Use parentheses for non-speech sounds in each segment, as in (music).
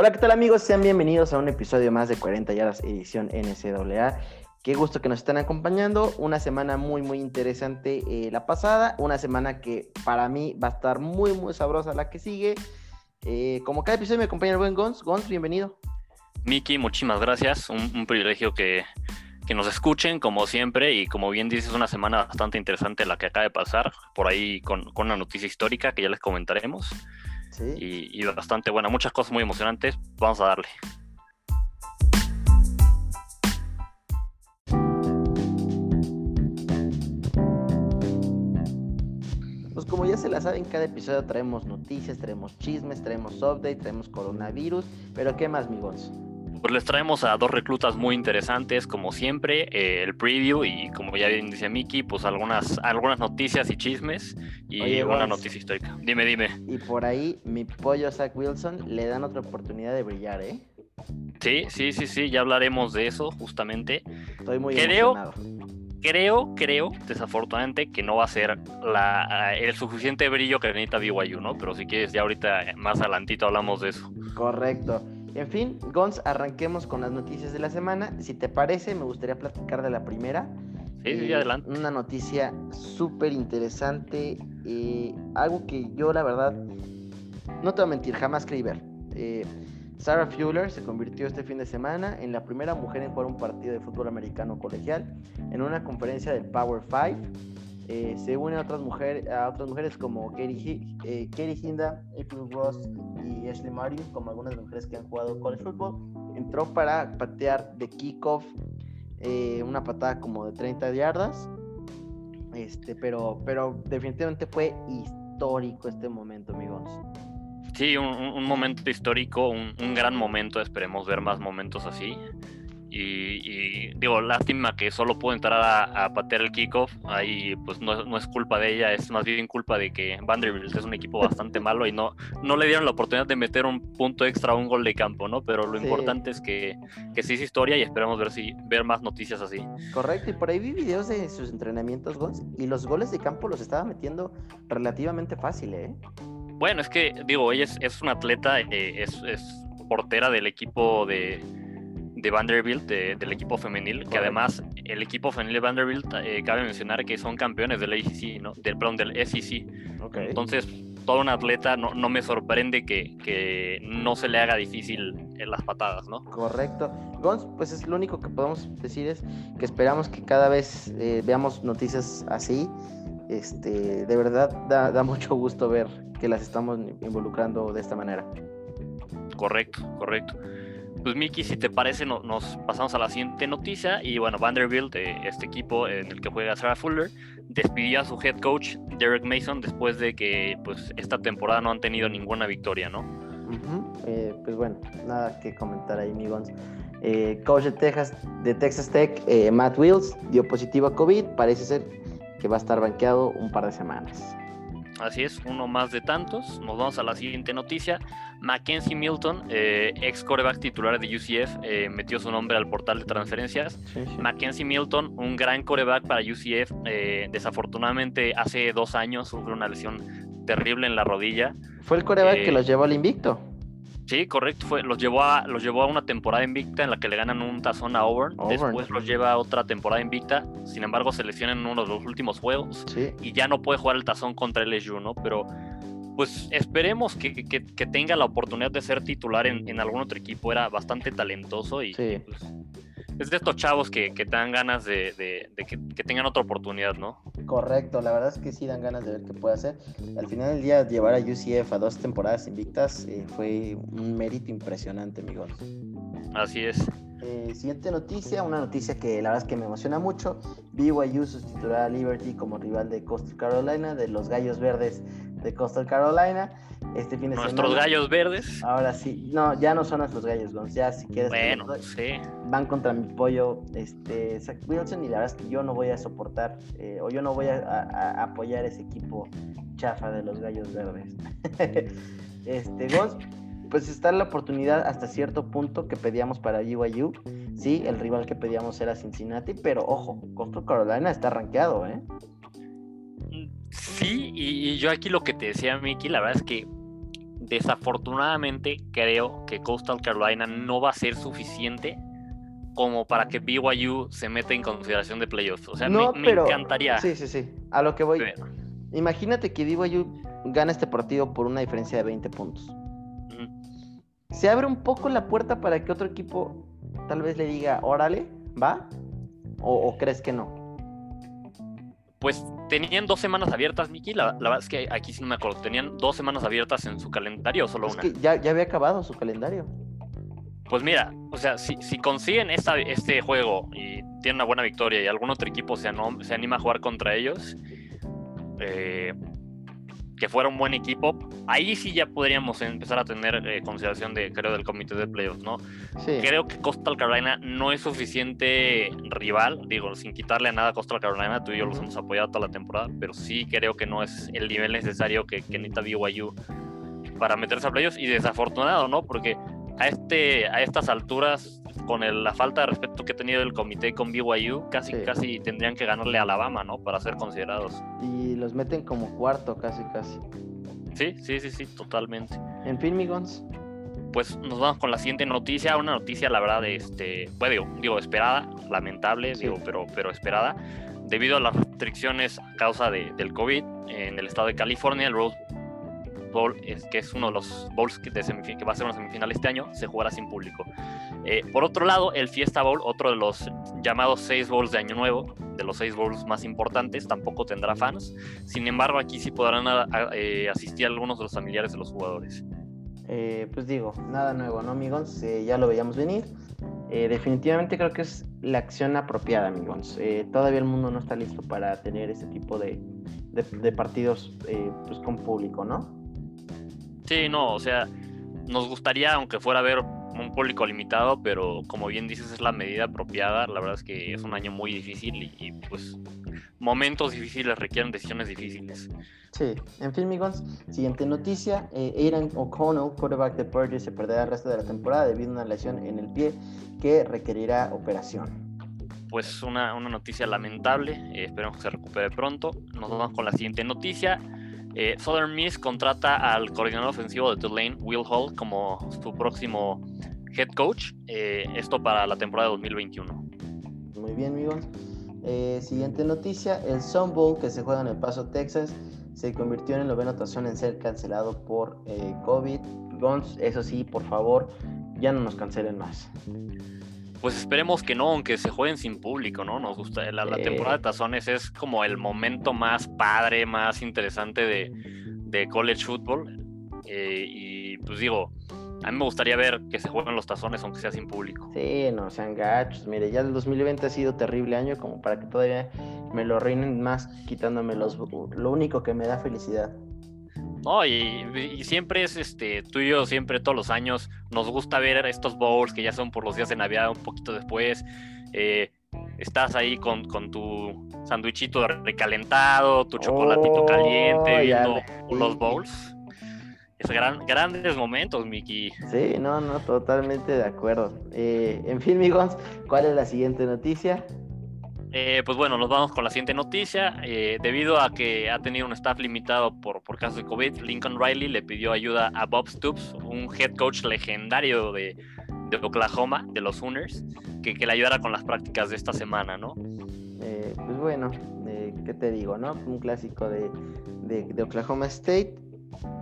Hola, ¿qué tal amigos? Sean bienvenidos a un episodio más de 40 yardas edición NCAA. Qué gusto que nos estén acompañando. Una semana muy, muy interesante eh, la pasada. Una semana que para mí va a estar muy, muy sabrosa la que sigue. Eh, como cada episodio me acompaña el buen Gons. Gons, bienvenido. Miki, muchísimas gracias. Un, privilegio que, nos escuchen, como siempre. Y como bien dices, una semana bastante interesante la que acaba de pasar. Por ahí con, con una noticia histórica que ya les comentaremos y, bastante buena. Muchas cosas muy emocionantes. Vamos a darle. Pues como ya se la saben, cada episodio traemos noticias, traemos chismes, traemos update, traemos coronavirus. Pero ¿qué más, amigos? Pues les traemos a dos reclutas muy interesantes, como siempre, eh, el preview y como ya bien dice Miki, pues algunas, algunas noticias y chismes y una noticia histórica. Dime, dime. Y por ahí mi pollo Zach Wilson le dan otra oportunidad de brillar, ¿eh? Sí, sí, sí, sí, ya hablaremos de eso justamente. Estoy muy creo, emocionado. Creo, creo, desafortunadamente, que no va a ser la, el suficiente brillo que necesita BYU, ¿no? Pero si quieres, ya ahorita más adelantito hablamos de eso. Correcto. En fin, Gons, arranquemos con las noticias de la semana. Si te parece, me gustaría platicar de la primera. Sí, sí, adelante. Una noticia súper interesante. Eh, algo que yo, la verdad, no te voy a mentir, jamás creí ver. Eh, Sarah Fuller se convirtió este fin de semana en la primera mujer en jugar un partido de fútbol americano colegial en una conferencia del Power Five. Eh, se une a otras, mujeres, a otras mujeres como Katie, eh, Hinda, April Ross y Ashley Martin, como algunas mujeres que han jugado college football. Entró para patear de kickoff eh, una patada como de 30 yardas. Este, pero, pero definitivamente fue histórico este momento, amigos. Sí, un, momento histórico, un, un, gran momento. Esperemos ver más momentos así. Y, digo, lástima que solo pudo entrar a, patear el kickoff. Ahí pues no, es culpa de ella, es más bien culpa de que Vanderbilt es un equipo bastante (laughs) malo y no, no le dieron la oportunidad de meter un punto extra a un gol de campo, ¿no? Pero lo importante es que, que sí es historia y esperamos ver, si, ver más noticias así. Correcto, y por ahí vi videos de sus entrenamientos, y los goles de campo los estaba metiendo relativamente fácil, ¿eh? Bueno, es que, digo, ella es, es una atleta, eh, es, es portera del equipo de de Vanderbilt, del equipo femenil, que además el equipo femenil de Vanderbilt, eh, cabe mencionar que son campeones del ACC, ¿no? Del, perdón, del SEC. Entonces, todo un atleta no, no me sorprende que, que, no se le haga difícil en las patadas, ¿no? Correcto. Gons, pues es lo único que podemos decir es que esperamos que cada vez eh, veamos noticias así. Este, de verdad da, da mucho gusto ver que las estamos involucrando de esta manera. Correcto, correcto. Pues Miki, si te parece, nos pasamos a la siguiente noticia. Y bueno, Vanderbilt, eh, este equipo en el que juega Sarah Fuller, despidió a su head coach, Derek Mason, después de que pues esta temporada no han tenido ninguna victoria, ¿no? Eh, pues bueno, nada que comentar ahí, amigos. Eh, coach de Texas, de Texas Tech, Matt Wills, dio positivo a COVID. Parece ser que va a estar banqueado un par de semanas. Así es, uno más de tantos. Nos vamos a la siguiente noticia. Mackenzie Milton, eh, ex coreback titular de UCF, eh, metió su nombre al portal de transferencias. Mackenzie Milton, un gran coreback para UCF, eh, desafortunadamente hace dos años sufrió una lesión terrible en la rodilla. Fue el coreback que los llevó al invicto. Sí, correcto. Fue, los, llevó a, los llevó a una temporada invicta en la que le ganan un tazón a Auburn. Después los lleva a otra temporada invicta. Sin embargo, se lesiona en uno de los últimos juegos. Y ya no puede jugar el tazón contra LSU, ¿no? Pero pues esperemos que, tenga la oportunidad de ser titular en, algún otro equipo. Era bastante talentoso y pues, es de estos chavos que, te dan ganas de, que, tengan otra oportunidad, ¿no? Correcto, la verdad es que sí dan ganas de ver qué puede hacer. Al final del día, llevar a UCF a dos temporadas invictas eh, fue un mérito impresionante, amigos. Así es. Eh, siguiente noticia, una noticia que la verdad es que me emociona mucho. BYU sustituirá a Liberty como rival de Coastal Carolina, de los Gallos Verdes de Coastal Carolina. Este fin de Nuestros gallos verdes. Ahora sí, no, ya no son nuestros gallos, ya si quieres. Bueno, sí. Van contra mi pollo, este, Zach Wilson, y la verdad es que yo no voy a soportar, eh, o yo no voy a, apoyar ese equipo chafa de los gallos verdes. (laughs) este, Gons, pues está la oportunidad hasta cierto punto que pedíamos para BYU. Sí, el rival que pedíamos era Cincinnati, pero ojo, Coastal Carolina está rankeado, ¿eh? Sí, y, yo aquí lo que te decía, Miki, la verdad es que desafortunadamente creo que Coastal Carolina no va a ser suficiente como para que BYU se meta en consideración de playoffs. O sea, me, encantaría. Sí, sí, sí. A lo que voy. Imagínate que BYU gana este partido por una diferencia de 20 puntos. Se abre un poco la puerta para que otro equipo tal vez le diga, órale, ¿va? ¿O, crees que no? Pues tenían dos semanas abiertas, Miki. La, verdad es que aquí sí no me acuerdo. ¿Tenían dos semanas abiertas en su calendario o solo una? Que ya, ya había acabado su calendario. Pues mira, o sea, si, si consiguen esta, este juego y tienen una buena victoria y algún otro equipo se, se anima a jugar contra ellos, eh, que fuera un buen equipo, ahí sí ya podríamos empezar a tener eh, consideración de, creo, del comité de playoffs, ¿no? Creo que Coastal Carolina no es suficiente rival, digo, sin quitarle a nada a Coastal Carolina, tú y yo los hemos apoyado toda la temporada, pero sí creo que no es el nivel necesario que, que necesita BYU para meterse a playoffs y desafortunado, ¿no? Porque a, este, a estas alturas, con la falta de respeto que ha tenido el comité con BYU, casi, casi tendrían que ganarle a Alabama, ¿no? Para ser considerados. Y los meten como cuarto, casi, casi. Sí, sí, sí, sí, totalmente. En fin, Migons. Pues nos vamos con la siguiente noticia, una noticia, la verdad, este, bueno, digo, esperada, lamentable, digo, pero, pero esperada. Debido a las restricciones a causa de, del COVID en el estado de California, el Rose Bowl, que es uno de los bowls que, va a ser una semifinal este año, se jugará sin público. Eh, por otro lado, el Fiesta Bowl, otro de los llamados seis bowls de Año Nuevo, de los seis bowls más importantes, tampoco tendrá fans. Sin embargo, aquí sí podrán eh, asistir algunos de los familiares de los jugadores. Eh, pues digo, nada nuevo, ¿no, amigos? ya lo veíamos venir. definitivamente creo que es la acción apropiada, amigos. todavía el mundo no está listo para tener ese tipo de, de partidos pues, con público, ¿no? Sí, no, o sea, nos gustaría, aunque fuera a ver un público limitado, pero como bien dices, es la medida apropiada. La verdad es que es un año muy difícil y, pues momentos difíciles requieren decisiones difíciles. Sí, en fin, amigos, siguiente noticia. Eh, Aidan O'Connell, quarterback de Purdue, se perderá el resto de la temporada debido a una lesión en el pie que requerirá operación. Pues una, noticia lamentable, eh, esperemos que se recupere pronto. Nos vamos con la siguiente noticia. Eh, Southern Miss contrata al coordinador ofensivo de Tulane, Will Hall, como su próximo head coach. Eh, esto para la temporada 2021. Muy bien, amigos. Eh, siguiente noticia: el Sun Bowl que se juega en El Paso, Texas, se convirtió en el noveno tazón en ser cancelado por COVID. Gons, eso sí, por favor, ya no nos cancelen más. Pues esperemos que no, aunque se jueguen sin público, ¿no? Nos gusta. La, temporada de tazones es como el momento más padre, más interesante de, college football. Eh, y pues digo, a mí me gustaría ver que se jueguen los tazones, aunque sea sin público. Sí, no sean gachos. Mire, ya el 2020 ha sido terrible año, como para que todavía me lo reinen más, quitándome los, lo único que me da felicidad. No, y, siempre es este, tú y yo siempre todos los años nos gusta ver estos bowls que ya son por los días de Navidad un poquito después. Eh, estás ahí con, tu sandwichito recalentado, tu chocolatito caliente, oh, viendo los bowls. Es gran, grandes momentos, Miki. Sí, no, no, totalmente de acuerdo. Eh, en fin, amigos, ¿cuál es la siguiente noticia? Eh, pues bueno, nos vamos con la siguiente noticia. Eh, debido a que ha tenido un staff limitado por, por caso de COVID, Lincoln Riley le pidió ayuda a Bob Stoops, un head coach legendario de, Oklahoma, de los Sooners, que, que, le ayudara con las prácticas de esta semana, ¿no? Eh, pues bueno, ¿qué te digo, no? Un clásico de, de Oklahoma State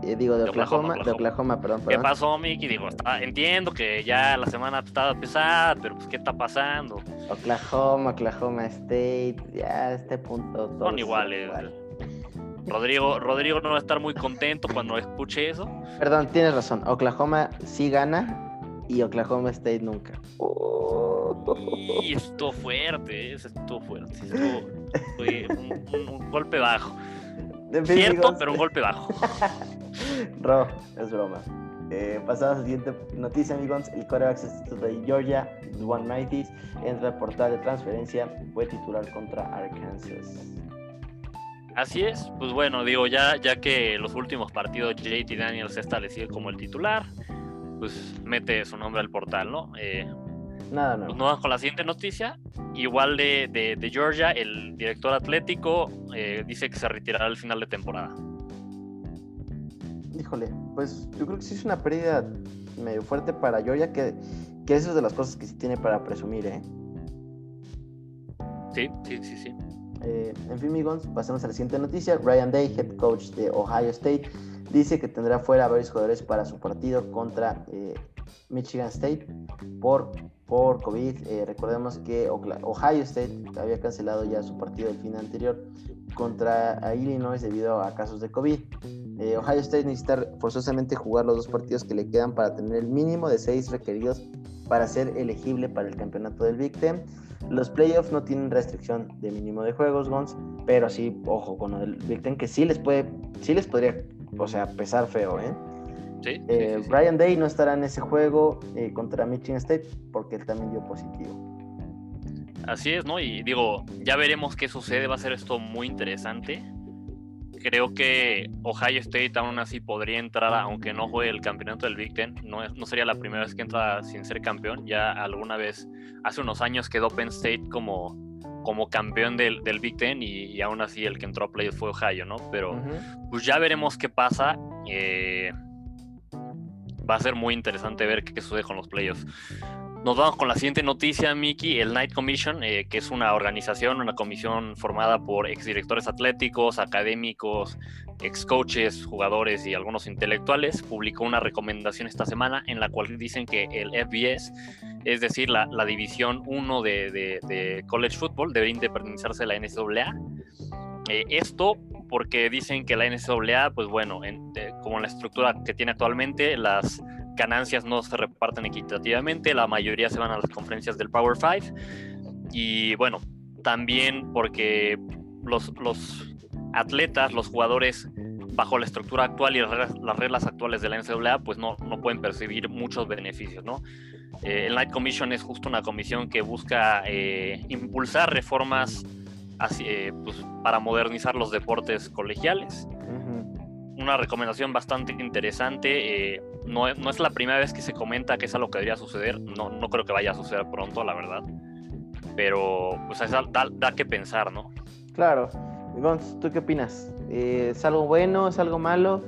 eh, digo, de, Oklahoma, de Oklahoma, perdón, ¿Qué pasó, Mickey? Digo, entiendo que ya la semana estaba pesada, pero pues, ¿qué está pasando? Oklahoma, Oklahoma State, ya a este punto. Son iguales. Rodrigo, Rodrigo no va a estar muy contento cuando escuche eso. Perdón, tienes razón. Oklahoma sí gana y Oklahoma State nunca. Y estuvo fuerte, estuvo fuerte. fue un golpe bajo. Cierto, pero un golpe bajo. (laughs) Ro, es broma. Eh, pasamos a la siguiente noticia, amigos. El coreback de Georgia, Duan Maitis, entra al portal de transferencia, fue titular contra Arkansas. Así es, pues bueno, digo, ya, ya que los últimos partidos JT Daniels se establecido como el titular, pues mete su nombre al portal, ¿no? Eh, Nada, no. Pues nos vamos con la siguiente noticia. Igual de, Georgia, el director atlético eh, dice que se retirará al final de temporada. híjole, pues yo creo que sí es una pérdida medio fuerte para Georgia, que, que eso es de las cosas que sí tiene para presumir, ¿eh? Sí, sí, sí, sí. Eh, en fin, amigos, pasemos a la siguiente noticia. Ryan Day, head coach de Ohio State, dice que tendrá fuera varios jugadores para su partido contra eh, Michigan State por, por COVID. Eh, recordemos que Ohio State había cancelado ya su partido del fin anterior contra Illinois debido a casos de COVID. Ohio State necesita forzosamente jugar los dos partidos que le quedan para tener el mínimo de seis requeridos para ser elegible para el campeonato del Big Ten. Los playoffs no tienen restricción de mínimo de juegos, Gons, pero sí, ojo, con el Big Ten que sí les puede, sí les podría, o sea, pesar feo, ¿eh? Sí, eh, Brian Day no estará en ese juego eh, contra Michigan State porque él también dio positivo. Así es, ¿no? Y digo, ya veremos qué sucede, va a ser esto muy interesante creo que Ohio State aún así podría entrar, aunque no juegue el campeonato del Big Ten. No, no sería la primera vez que entra sin ser campeón. Ya alguna vez, hace unos años quedó Penn State como, como campeón del, del Big Ten y, aún así el que entró a playoffs fue Ohio, ¿no? Pero pues ya veremos qué pasa. Eh, va a ser muy interesante ver qué sucede con los playoffs. Nos vamos con la siguiente noticia, Miki. El Night Commission, eh, que es una organización, una comisión formada por exdirectores atléticos, académicos, ex coaches, jugadores y algunos intelectuales, publicó una recomendación esta semana en la cual dicen que el FBS, es decir, la, División 1 de, College Football, debería independizarse de la NCAA. Eh, esto porque dicen que la NCAA, pues bueno, en, como la estructura que tiene actualmente, las ganancias no se reparten equitativamente, la mayoría se van a las conferencias del Power 5 y bueno, también porque los, los atletas, los jugadores bajo la estructura actual y las reglas, actuales de la NCAA, pues no, no pueden percibir muchos beneficios, ¿no? Eh, el Night Commission es justo una comisión que busca eh, impulsar reformas eh, pues, para modernizar los deportes colegiales una recomendación bastante interesante. Eh, no, es la primera vez que se comenta que es algo que debería suceder. No, no creo que vaya a suceder pronto, la verdad. Pero pues da, que pensar, ¿no? Claro. Gonz, ¿tú qué opinas? Eh, ¿Es algo bueno? ¿Es algo malo?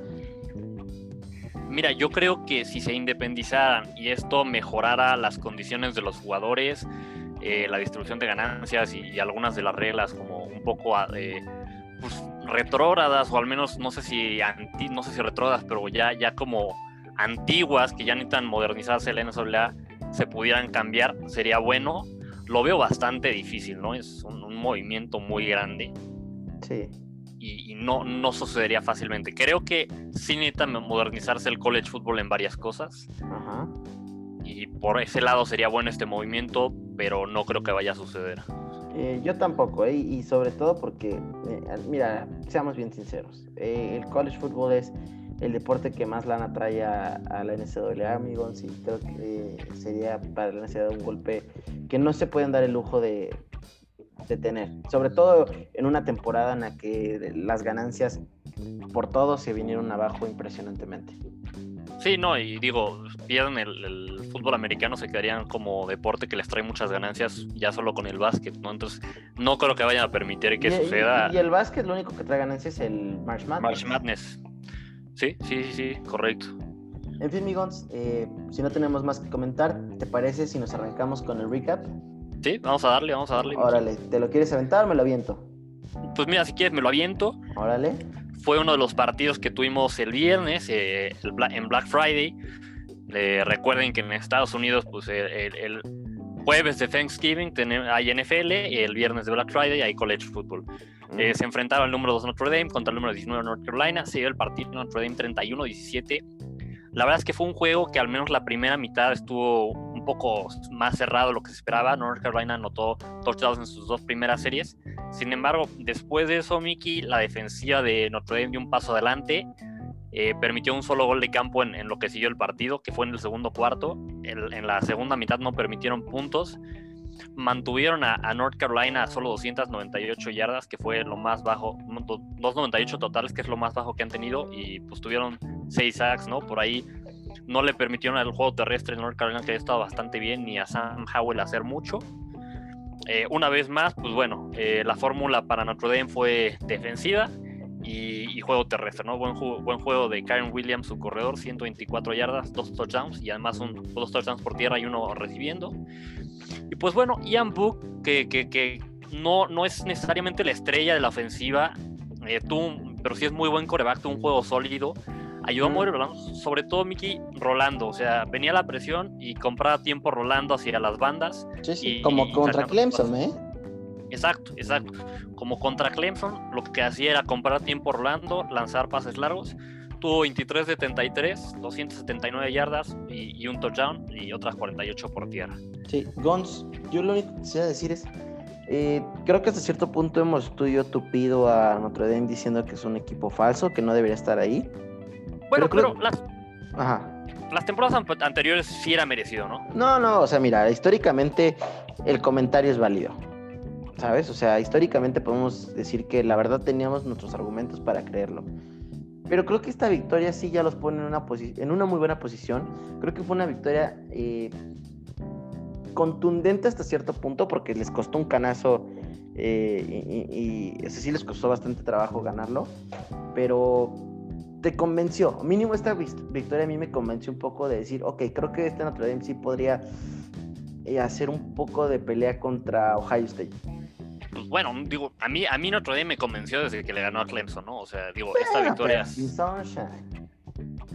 Mira, yo creo que si se independizaran y esto mejorara las condiciones de los jugadores, eh, la distribución de ganancias y, algunas de las reglas como un poco pues, retrógradas o al menos no sé si anti, no sé si retrógradas, pero ya, ya como antiguas que ya necesitan modernizarse la NCAA se pudieran cambiar, sería bueno. Lo veo bastante difícil, ¿no? Es un, movimiento muy grande. Sí. Y, no, no sucedería fácilmente. Creo que sí necesita modernizarse el college football en varias cosas. Ajá. Y por ese lado sería bueno este movimiento, pero no creo que vaya a suceder. Eh, yo tampoco, eh, y sobre todo porque, eh, mira, seamos bien sinceros, el college football es el deporte que más lana trae a, la NCAA, amigos, y creo que sería para la NCAA un golpe que no se pueden dar el lujo de, de tener, sobre todo en una temporada en la que las ganancias por todo se vinieron abajo impresionantemente. Sí, no, y digo, pierden el, fútbol americano, se quedarían como deporte que les trae muchas ganancias ya solo con el básquet, ¿no? Entonces, no creo que vayan a permitir que suceda. Y, el básquet lo único que trae ganancias es el March Madness. March Madness. Sí, sí, sí, sí, correcto. En fin, amigos, eh, si no tenemos más que comentar, ¿te parece si nos arrancamos con el recap? Sí, vamos a darle, vamos a darle. Órale, ¿te lo quieres aventar o me lo aviento? Pues mira, si quieres me lo aviento. Órale fue uno de los partidos que tuvimos el viernes eh, en Black Friday. Eh, recuerden que en Estados Unidos, pues el, jueves de Thanksgiving hay NFL y el viernes de Black Friday hay College Football. Eh, se enfrentaba el número 2 Notre Dame contra el número 19 North Carolina. Se dio el partido Notre Dame 31-17. La verdad es que fue un juego que al menos la primera mitad estuvo un poco más cerrado de lo que se esperaba. North Carolina anotó touchdowns en sus dos primeras series. Sin embargo, después de eso, Mickey, la defensiva de Notre Dame dio un paso adelante. Eh, permitió un solo gol de campo en, lo que siguió el partido, que fue en el segundo cuarto. en la segunda mitad no permitieron puntos. Mantuvieron a, North Carolina solo 298 yardas, que fue lo más bajo, 298 totales, que es lo más bajo que han tenido, y pues tuvieron 6 sacks, ¿no? Por ahí no le permitieron al juego terrestre en North Carolina, que ha estado bastante bien, ni a Sam Howell hacer mucho. Eh, una vez más, pues bueno, eh, la fórmula para Notre Dame fue defensiva y, juego terrestre, ¿no? Buen, buen juego de Karen Williams, su corredor, 124 yardas, dos touchdowns y además un, dos touchdowns por tierra y uno recibiendo. Y pues bueno, Ian Book, que, que, que no, no es necesariamente la estrella de la ofensiva, eh, pero sí es muy buen coreback, tuvo un juego sólido. Ayudó a mover Rolando, sobre todo Mickey Rolando, o sea, venía la presión y compraba tiempo Rolando hacia las bandas. Sí, sí, como contra Clemson, ¿eh? Exacto, exacto. Como contra Clemson, lo que hacía era comprar tiempo Rolando, lanzar pases largos. Tuvo 23 de 33, 279 yardas y, un touchdown y otras 48 por tierra. Sí, Gons, yo lo único que quisiera decir es, eh, creo que hasta cierto punto hemos tú y yo tupido a Notre Dame diciendo que es un equipo falso, que no debería estar ahí. Bueno, pero, las, las temporadas anteriores sí era merecido, ¿no? No, no, o sea, mira, históricamente el comentario es válido. ¿Sabes? O sea, históricamente podemos decir que la verdad teníamos nuestros argumentos para creerlo. Pero creo que esta victoria sí ya los pone en una, en una muy buena posición. Creo que fue una victoria eh, contundente hasta cierto punto porque les costó un canazo eh, y, ese sí les costó bastante trabajo ganarlo, pero te convenció, mínimo esta victoria a mí me convenció un poco de decir, ok, creo que este Notre Dame sí podría eh, hacer un poco de pelea contra Ohio State. Pues bueno, digo, a mí, a mí Notre Dame me convenció desde que le ganó a Clemson, ¿no? O sea, digo, esta victoria...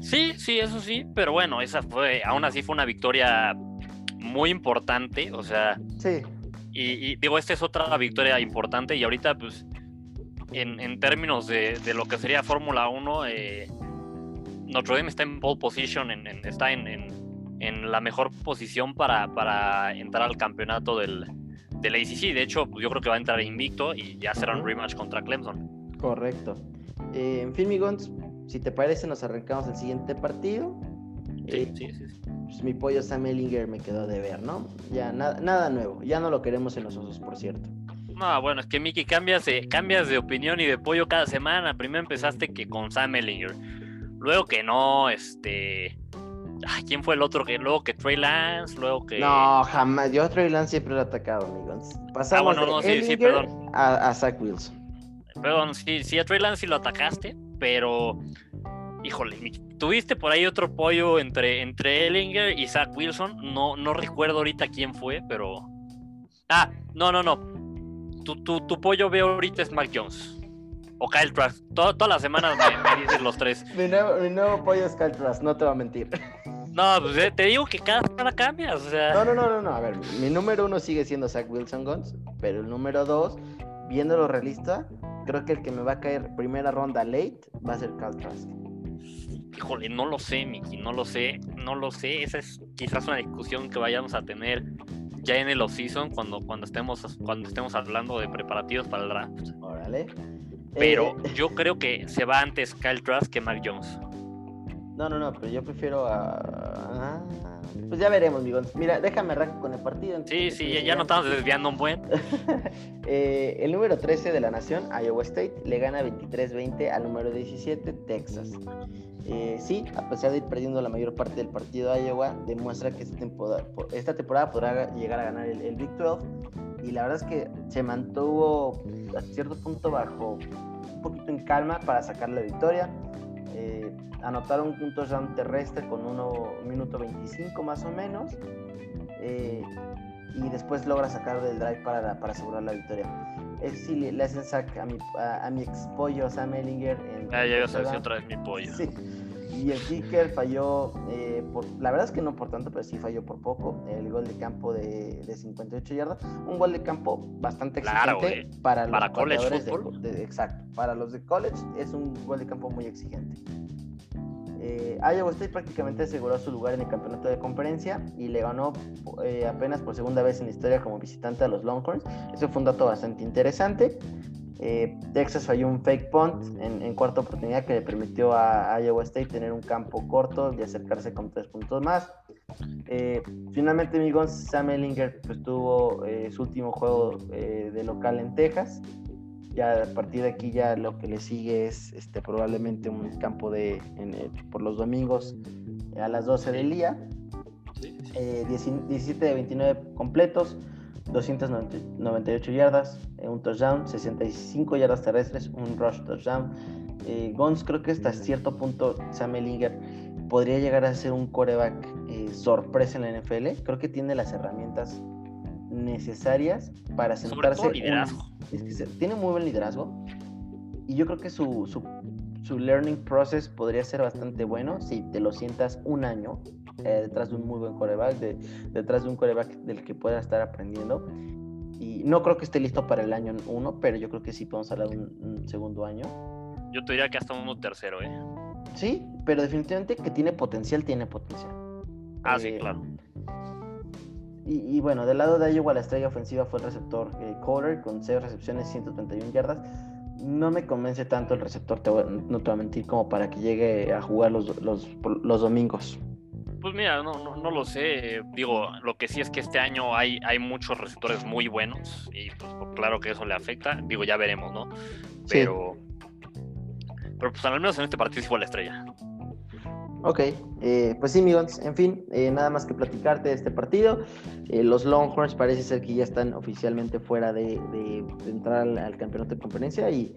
Sí, sí, eso sí, pero bueno, esa fue, aún así fue una victoria muy importante, o sea. Sí. Y, digo, esta es otra victoria importante y ahorita, pues, en, términos de, lo que sería Fórmula 1, eh, Notre Dame está en pole position, en, está en, la mejor posición para, para entrar al campeonato del, del ACC. De hecho, pues, yo creo que va a entrar invicto y ya será un rematch contra Clemson. Correcto. Eh, en fin, Migons, si te parece, nos arrancamos el siguiente partido. Sí, eh, sí, sí pues, mi pollo Sam Ellinger me quedó de ver, ¿no? Ya nada, nada nuevo, ya no lo queremos en los osos, por cierto. No, bueno, es que Mickey cambias de, cambias de opinión y de pollo cada semana. Primero empezaste que con Sam Ellinger, luego que no, este... ¿Quién fue el otro? que Luego que Trey Lance, luego que... No, jamás. Yo a Trey Lance siempre lo he atacado, amigos. Pasamos ah, bueno, no, sí, sí, perdón. A, a Zach Wilson. Perdón, sí, sí, a Trey Lance sí lo atacaste, pero híjole, tuviste por ahí otro pollo entre, entre Ellinger y Zach Wilson. No, no recuerdo ahorita quién fue, pero. Ah, no, no, no. Tu, tu, pollo veo ahorita es Mac Jones. O Kyle Trask. todas las semanas me, dicen los tres. Mi nuevo, pollo es Kyle Trask, no te voy a mentir. No, pues eh, te digo que cada semana cambias. O sea... No, no, no, no, no. A ver, mi número uno sigue siendo Zach Wilson Guns, pero el número dos, viéndolo realista, creo que el que me va a caer primera ronda late va a ser Kyle Trask. Híjole, no lo sé, Miki, no lo sé, no lo sé. Esa es quizás una discusión que vayamos a tener ya en el off-season cuando, cuando, estemos, cuando estemos hablando de preparativos para el draft. Órale. Pero eh, (laughs) yo creo que se va antes Kyle Trask que Mac Jones. No, no, no, pero yo prefiero a. Pues ya veremos, amigos. Mira, déjame arrancar con el partido. Sí, sí, ya, no estamos desviando un buen. (laughs) Eh, el número 13 de la nación, Iowa State, le gana 23-20 al número 17, Texas. Eh, sí, a pesar de ir perdiendo la mayor parte del partido Iowa, demuestra que esta temporada, esta temporada podrá llegar a ganar el, el, Big 12. Y la verdad es que se mantuvo a cierto punto bajo, poquito en calma para sacar la victoria. Eh, anotaron un touchdown terrestre con 1 minuto 25 más o menos. Eh, y después logra sacar del drive para, para asegurar la victoria. Es sí le hacen sack a mi, a, mi ex pollo Sam Ellinger. En ah, ya a otra vez mi pollo. Sí. Y el kicker falló, eh, por, la verdad es que no por tanto, pero sí falló por poco. El gol de campo de, de 58 yardas. Un gol de campo bastante exigente para los para college de, exacto. Para los de college es un gol de campo muy exigente. Eh, Iowa State prácticamente aseguró su lugar en el campeonato de conferencia y le ganó eh, apenas por segunda vez en la historia como visitante a los Longhorns. Eso fue un dato bastante interesante. Eh, Texas falló un fake punt en, cuarta oportunidad que le permitió a, Iowa State tener un campo corto y acercarse con tres puntos más. Eh, finalmente, amigos, Sam Ellinger pues, tuvo su último juego de local en Texas ya a partir de aquí ya lo que le sigue es este, probablemente un campo de eh, por los domingos a las 12 del día. 17 eh, de 29 completos, 298 yardas, eh, un touchdown, 65 yardas terrestres, un rush touchdown. Eh, Gons creo que hasta cierto punto Sam Ellinger podría llegar a ser un coreback eh, sorpresa en la NFL. Creo que tiene las herramientas necesarias para sentarse. Sobre liderazgo. es que tiene muy buen liderazgo. Y yo creo que su, su, learning process podría ser bastante bueno si te lo sientas un año eh, detrás de un muy buen coreback, detrás de un coreback del que pueda estar aprendiendo. Y no creo que esté listo para el año uno, pero yo creo que sí podemos hablar de un, segundo año. Yo te diría que hasta un tercero, ¿eh? Sí, pero definitivamente que tiene potencial, tiene potencial. Ah, sí, eh, claro. Y, bueno, del lado de Iowa la estrella ofensiva fue el receptor eh, Kohler con 6 recepciones, 131 yardas. No me convence tanto el receptor, no te voy a mentir, como para que llegue a jugar los, los, los domingos. Pues mira, no, no, no, lo sé. Digo, lo que sí es que este año hay, hay muchos receptores muy buenos y pues, claro que eso le afecta. Digo, ya veremos, ¿no? Pero, pero pues al menos en este partido sí fue la estrella. Ok, eh, pues sí, amigos, en fin, eh, nada más que platicarte de este partido. Eh, los Longhorns parece ser que ya están oficialmente fuera de, entrar al, campeonato de conferencia y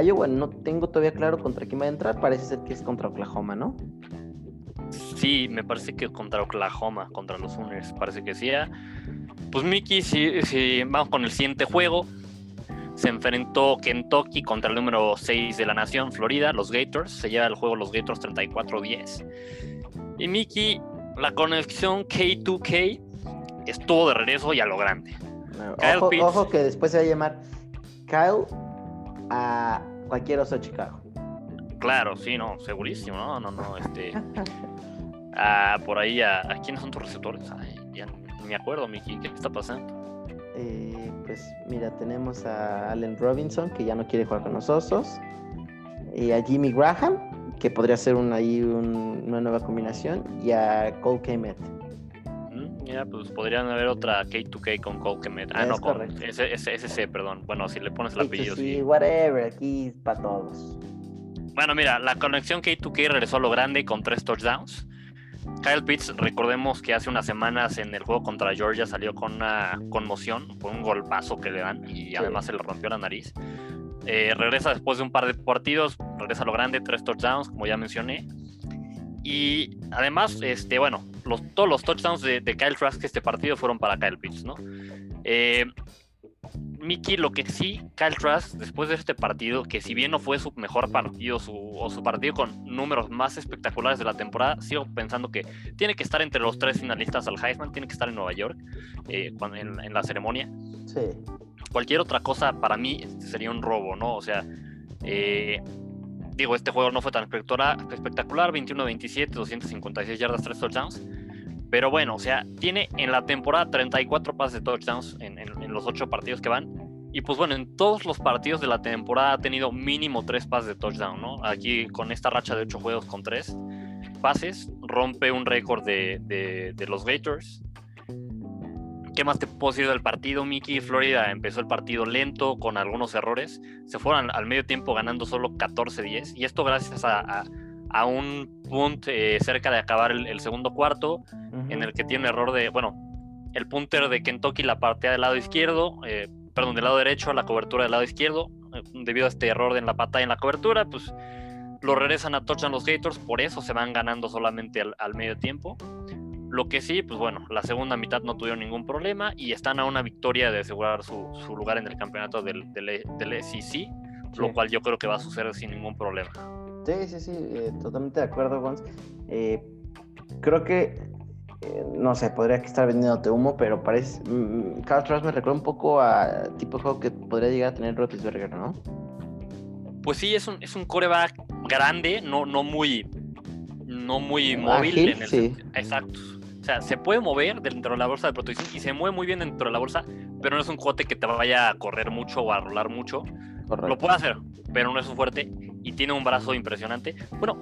Iowa no tengo todavía claro contra quién va a entrar, parece ser que es contra Oklahoma, ¿no? Sí, me parece que contra Oklahoma, contra los Sooners, parece que sí. Pues Mickey, si, si vamos con el siguiente juego, se enfrentó Kentucky contra el número 6 de la nación, Florida, los Gators. Se lleva el juego los Gators 34-10. Y Mickey, la conexión K2K estuvo de regreso y a lo grande. ojo, ojo, que después se va a llamar Kyle a cualquier oso de Chicago. Claro, sí, no, segurísimo, no, no, no, este. (laughs) Ah, por ahí, a, quiénes son tus receptores? ya no me acuerdo, Mickey, ¿qué está pasando? Eh, pues mira, tenemos a Allen Robinson, que ya no quiere jugar con los osos, y a Jimmy Graham, que podría ser un, ahí una nueva combinación, y a Cole Kemet. Mira, mm, pues podrían haber otra K2K con Cole Kemet. Ah, no, con ese, ese, perdón. Bueno, si le pones el apellido. Sí, whatever, aquí para todos. Bueno, mira, la conexión K2K regresó a lo grande con tres touchdowns. Kyle Pitts, recordemos que hace unas semanas en el juego contra Georgia salió con una conmoción, por un golpazo que le dan y además se le rompió la nariz. Eh, regresa después de un par de partidos, regresa a lo grande, tres touchdowns, como ya mencioné. Y además, este, bueno, los, todos los touchdowns de, Kyle Trask este partido fueron para Kyle Pitts, ¿no? Eh, Mickey, lo que sí, Kyle Trask, después de este partido, que si bien no fue su mejor partido o su partido con números más espectaculares de la temporada, sigo pensando que tiene que estar entre los tres finalistas al Heisman, tiene que estar en Nueva York eh, en, la ceremonia. Sí. Cualquier otra cosa para mí sería un robo, ¿no? O sea, eh, digo, este juego no fue tan espectacular, 21-27, 256 yardas, 3 touchdowns. Pero bueno, o sea, tiene en la temporada 34 pases de touchdowns en, los 8 partidos que van. Y pues bueno, en todos los partidos de la temporada ha tenido mínimo 3 pases de touchdown, ¿no? Aquí con esta racha de 8 juegos con 3 pases, rompe un récord de, los Gators. ¿Qué más te puedo decir del partido, Mickey? Florida empezó el partido lento, con algunos errores. Se fueron al medio tiempo ganando solo 14-10. Y esto gracias a un punto eh, cerca de acabar el, segundo cuarto, en el que tiene un error de, bueno, el punter de Kentucky la partea del lado izquierdo, eh, perdón, del lado derecho a la cobertura del lado izquierdo, eh, debido a este error en la pata y en la cobertura, pues lo regresan a touchdown los Gators, por eso se van ganando solamente al, medio tiempo. Lo que sí, pues bueno, la segunda mitad no tuvieron ningún problema y están a una victoria de asegurar su, lugar en el campeonato del, del, SEC, lo cual yo creo que va a suceder sin ningún problema. Sí, sí, sí, eh, totalmente de acuerdo, Gonz. Eh, creo que, eh, no sé, podría que estar vendiéndote humo, pero parece. Mm, Carl Trask me recuerda un poco a tipo de juego que podría llegar a tener Rotisberger, ¿no? Pues sí, es un, es un coreback grande, no, no muy, no muy móvil. en el, sí. Exacto. O sea, se puede mover dentro de la bolsa de protección y se mueve muy bien dentro de la bolsa, pero no es un juguete que te vaya a correr mucho o a rolar mucho. Lo puede hacer, pero no es su fuerte y tiene un brazo impresionante. Bueno,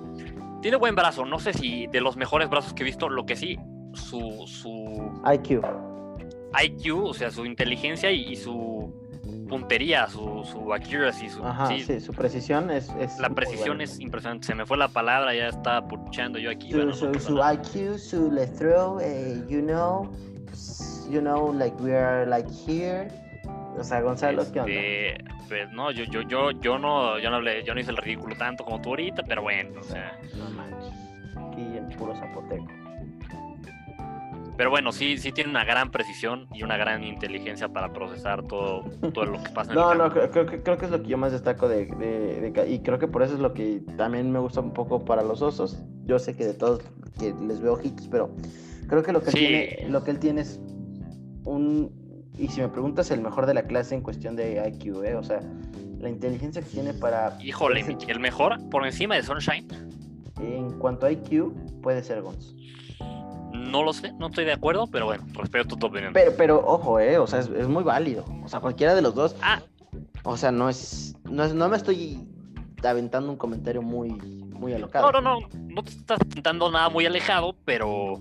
tiene buen brazo, no sé si de los mejores brazos que he visto, lo que sí, su, su IQ. IQ, o sea, su inteligencia y, su puntería, su, su accuracy, su, sí, su precisión es... la precisión es impresionante, se me fue la palabra, ya estaba puchando yo aquí. Su, su, IQ, su let's throw, eh, you know, you know, like we are like here. O sea, Gonzalo, ¿qué onda? Este, pues no, yo, yo, yo, yo no, yo no hablé, yo no hice el ridículo tanto como tú ahorita, pero bueno, o sea. No manches. Aquí en puro zapoteco. Pero bueno, sí, sí tiene una gran precisión y una gran inteligencia para procesar todo, todo lo que pasa en (laughs) no, el. No, creo, creo, creo, que es lo que yo más destaco de, de, de, Y creo que por eso es lo que también me gusta un poco para los osos. Yo sé que de todos que les veo hits, pero creo que lo que, Sí. tiene, lo que él tiene es un... Y si me preguntas, el mejor de la clase en cuestión de IQ, ¿eh? O sea, la inteligencia que tiene para... Híjole, ese- el mejor por encima de Sunshine, En cuanto a IQ, puede ser Gons. no lo sé, no estoy de acuerdo, pero bueno, respeto tu opinión. Pero, pero ojo, ¿eh? O sea, es, es muy válido. O sea, cualquiera de los dos. Ah, O sea, no es... No, es, no me estoy aventando un comentario muy, muy alocado. no, no, no, no te estás intentando nada muy alejado, pero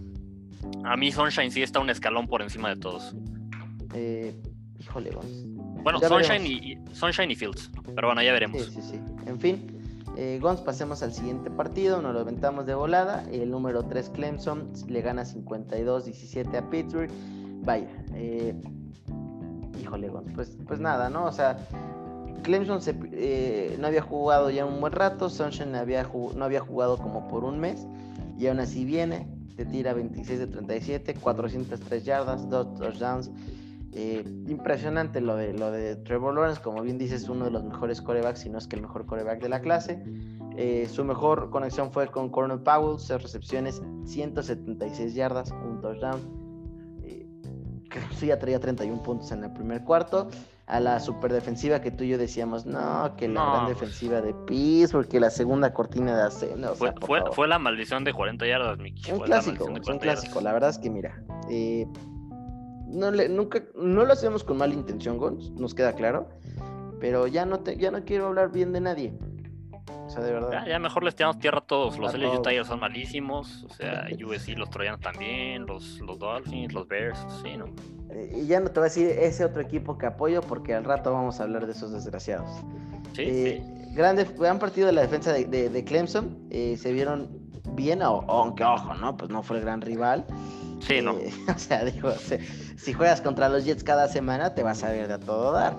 a mí Sunshine sí está un escalón por encima de todos. Eh, híjole, Gons. Bueno, Sunshine y, Sunshine y Fields, pero bueno, ya veremos. Sí, sí, sí. En fin, eh, Gons, pasemos al siguiente partido. Nos lo aventamos de volada. El número 3, Clemson, le gana 52-17 a Pittsburgh. Vaya, eh, híjole, Gons. Pues, pues nada, ¿no? O sea, Clemson se, eh, no había jugado ya un buen rato. Sunshine había no había jugado como por un mes. Y aún así viene. Te tira 26 de 37, 403 yardas, 2 touchdowns. Eh, impresionante lo de, lo de Trevor Lawrence, como bien dices, uno de los mejores corebacks, si no es que el mejor coreback de la clase. Eh, su mejor conexión fue con Cornel Powell, 6 recepciones, 176 yardas, un touchdown. Eh, que sí, ya traía 31 puntos en el primer cuarto. A la super defensiva que tú y yo decíamos, no, que la No, gran pues. defensiva de Pittsburgh, que la segunda cortina de acero. Fue, sea, por fue, favor. fue la maldición de 40 yardas. Un fue clásico, un 40 yardas. clásico. La verdad es que mira, eh, no le, nunca, no lo hacemos con mala intención, Gons, nos queda claro. Pero ya no te, ya no quiero hablar bien de nadie. O sea, de verdad. Ya, ya mejor les tiramos tierra a todos. Los A LSU todos. Tigers son malísimos. O sea, (laughs) USC, los Troyanos también. Los, los Dolphins, los Bears. Sí, ¿no? Eh, y ya no te voy a decir ese otro equipo que apoyo porque al rato vamos a hablar de esos desgraciados. Sí, Eh, sí. grande, gran partido de la defensa de, de- de Clemson. eh, se vieron bien, o- aunque ojo, ¿no? Pues no fue el gran rival. Sí, no. Eh, (laughs) o sea, digo, se- si juegas contra los Jets cada semana, te vas a ver de a todo dar.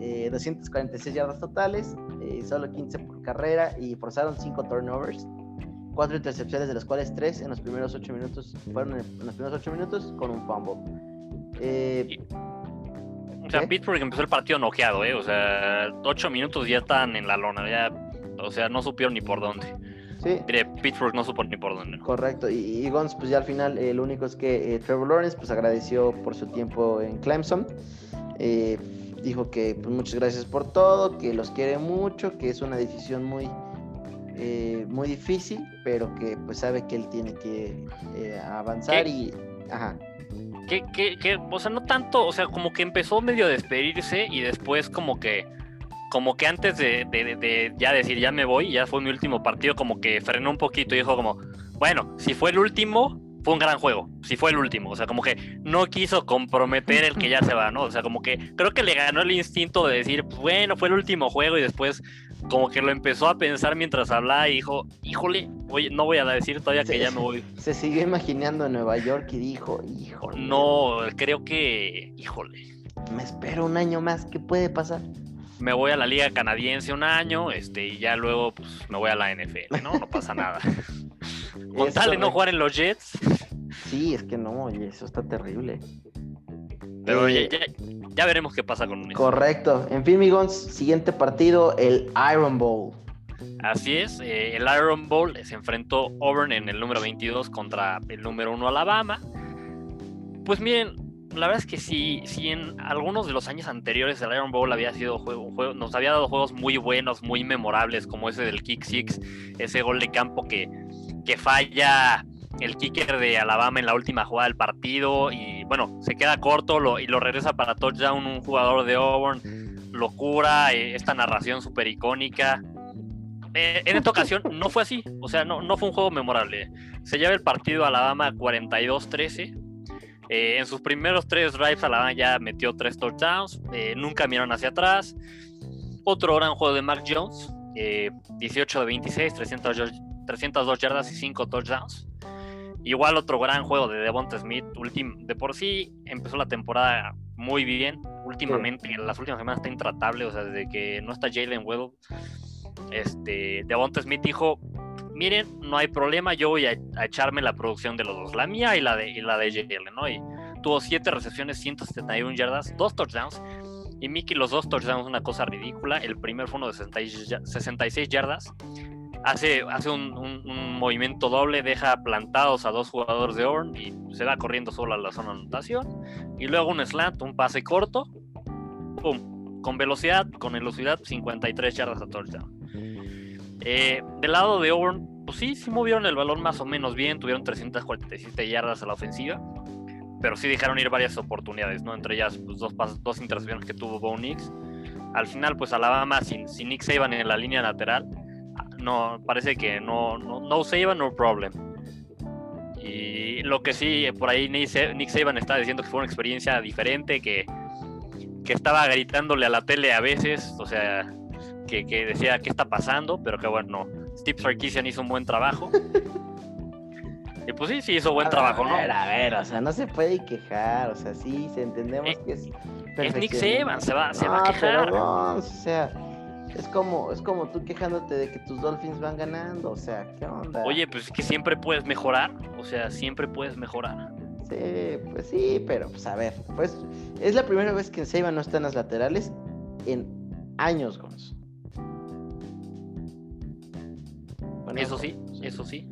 Eh, 246 yardas totales, eh, solo 15 por carrera y forzaron 5 turnovers. 4 intercepciones, de las cuales 3 en los primeros 8 minutos fueron en, en los primeros 8 minutos con un fumble. Eh, O sea, ¿qué? Pittsburgh empezó el partido noqueado, ¿eh? O sea, ocho minutos y ya están en la lona. Ya, o sea, no supieron ni por dónde. Sí, Diré, Pittsburgh no supo ni por dónde. ¿no? Correcto, y, y Gons, pues ya al final eh, lo único es que eh, Trevor Lawrence pues agradeció por su tiempo en Clemson. Eh, dijo que pues, muchas gracias por todo, que los quiere mucho, que es una decisión muy, eh, muy difícil, pero que pues sabe que él tiene que avanzar ¿Qué? y... Ajá, Que, que, que, o sea, no tanto, o sea, como que empezó medio a despedirse y después como que, como que antes de, de- de- de ya decir ya me voy, ya fue mi último partido, como que frenó un poquito y dijo como, bueno, si fue el último, fue un gran juego, si fue el último, o sea, como que no quiso comprometer el que ya se va, ¿no? O sea, como que creo que le ganó el instinto de decir, bueno, fue el último juego y después como que lo empezó a pensar mientras hablaba y dijo, híjole, oye, no voy a decir todavía que ya me voy. se siguió imaginando en Nueva York y dijo, hijo, No, creo que, híjole. me espero un año más, ¿qué puede pasar? Me voy a la liga canadiense un año, este, y ya luego pues, me voy a la NFL, ¿no? No pasa nada. (laughs) Con Es tal de no jugar en los Jets, Sí, es que no, oye, eso está terrible. pero Eh, ya, ya- ya veremos qué pasa con eso. Correcto. En fin, amigos, siguiente partido, el Iron Bowl. Así es, eh, el Iron Bowl se enfrentó Auburn en el número 22 contra el número 1 Alabama. Pues miren, la verdad es que si, si en algunos de los años anteriores el Iron Bowl había sido juego, nos había dado juegos muy buenos, muy memorables, como ese del Kick Six, ese gol de campo que, que falla el kicker de Alabama en la última jugada del partido y bueno, se queda corto y lo regresa para touchdown un jugador de Auburn, locura, eh, esta narración súper icónica. Eh, en esta ocasión no fue así, o sea, no, no fue un juego memorable. Se lleva el partido Alabama 42-13. Eh, en sus primeros tres drives, Alabama ya metió tres touchdowns, eh, nunca miraron hacia atrás. Otro gran juego de Mac Jones, eh, 18 de 26, 300, yar- 302 yardas y 5 touchdowns. Igual otro gran juego de Devonta Smith. de por sí empezó la temporada muy bien. Últimamente, en las últimas semanas está intratable. O sea, desde que no está Jalen Weddle, este, Devonta Smith dijo: Miren, no hay problema, yo voy a, echarme la producción de los dos, la mía y la de, y la de Jalen, ¿no? Y tuvo 7 recepciones, 171 yardas, 2 touchdowns. Y Mickey, los dos touchdowns, una cosa ridícula. El primer fue uno de 66 yardas hace, hace un, movimiento doble, deja plantados a dos jugadores de Orn y se va corriendo solo a la zona de anotación. Y luego un slant, un pase corto, pum, con velocidad, con velocidad, 53 yardas a touchdown. Eh, del lado de Orn, pues sí, sí movieron el balón más o menos bien, tuvieron 347 yardas a la ofensiva, pero sí dejaron ir varias oportunidades, ¿no? Entre ellas, pues, dos, dos intercepciones que tuvo Bo Nix. Al final, pues Alabama sin, sin Nick Saban en la línea lateral, no, parece que no, no, no save, no problem. Y lo que sí, por ahí Nick Saban está diciendo que fue una experiencia diferente, que, que estaba gritándole a la tele a veces, o sea, que, que decía qué está pasando, pero que bueno, Steve Sarkisian hizo un buen trabajo. (laughs) y pues sí, sí hizo buen trabajo, ¿no? A ver, a ver, o sea, no se puede quejar, o sea, sí, entendemos eh, que es... Es Nick Saban, se va, se va a quejar. no, o sea es como, es como tú quejándote de que tus Dolphins van ganando, o sea, ¿qué onda? Oye, pues es que siempre puedes mejorar, o sea, siempre puedes mejorar. Sí, pues sí, pero pues a ver, pues es la primera vez que en Seiba no están las laterales en años, Eso sí, eso sí.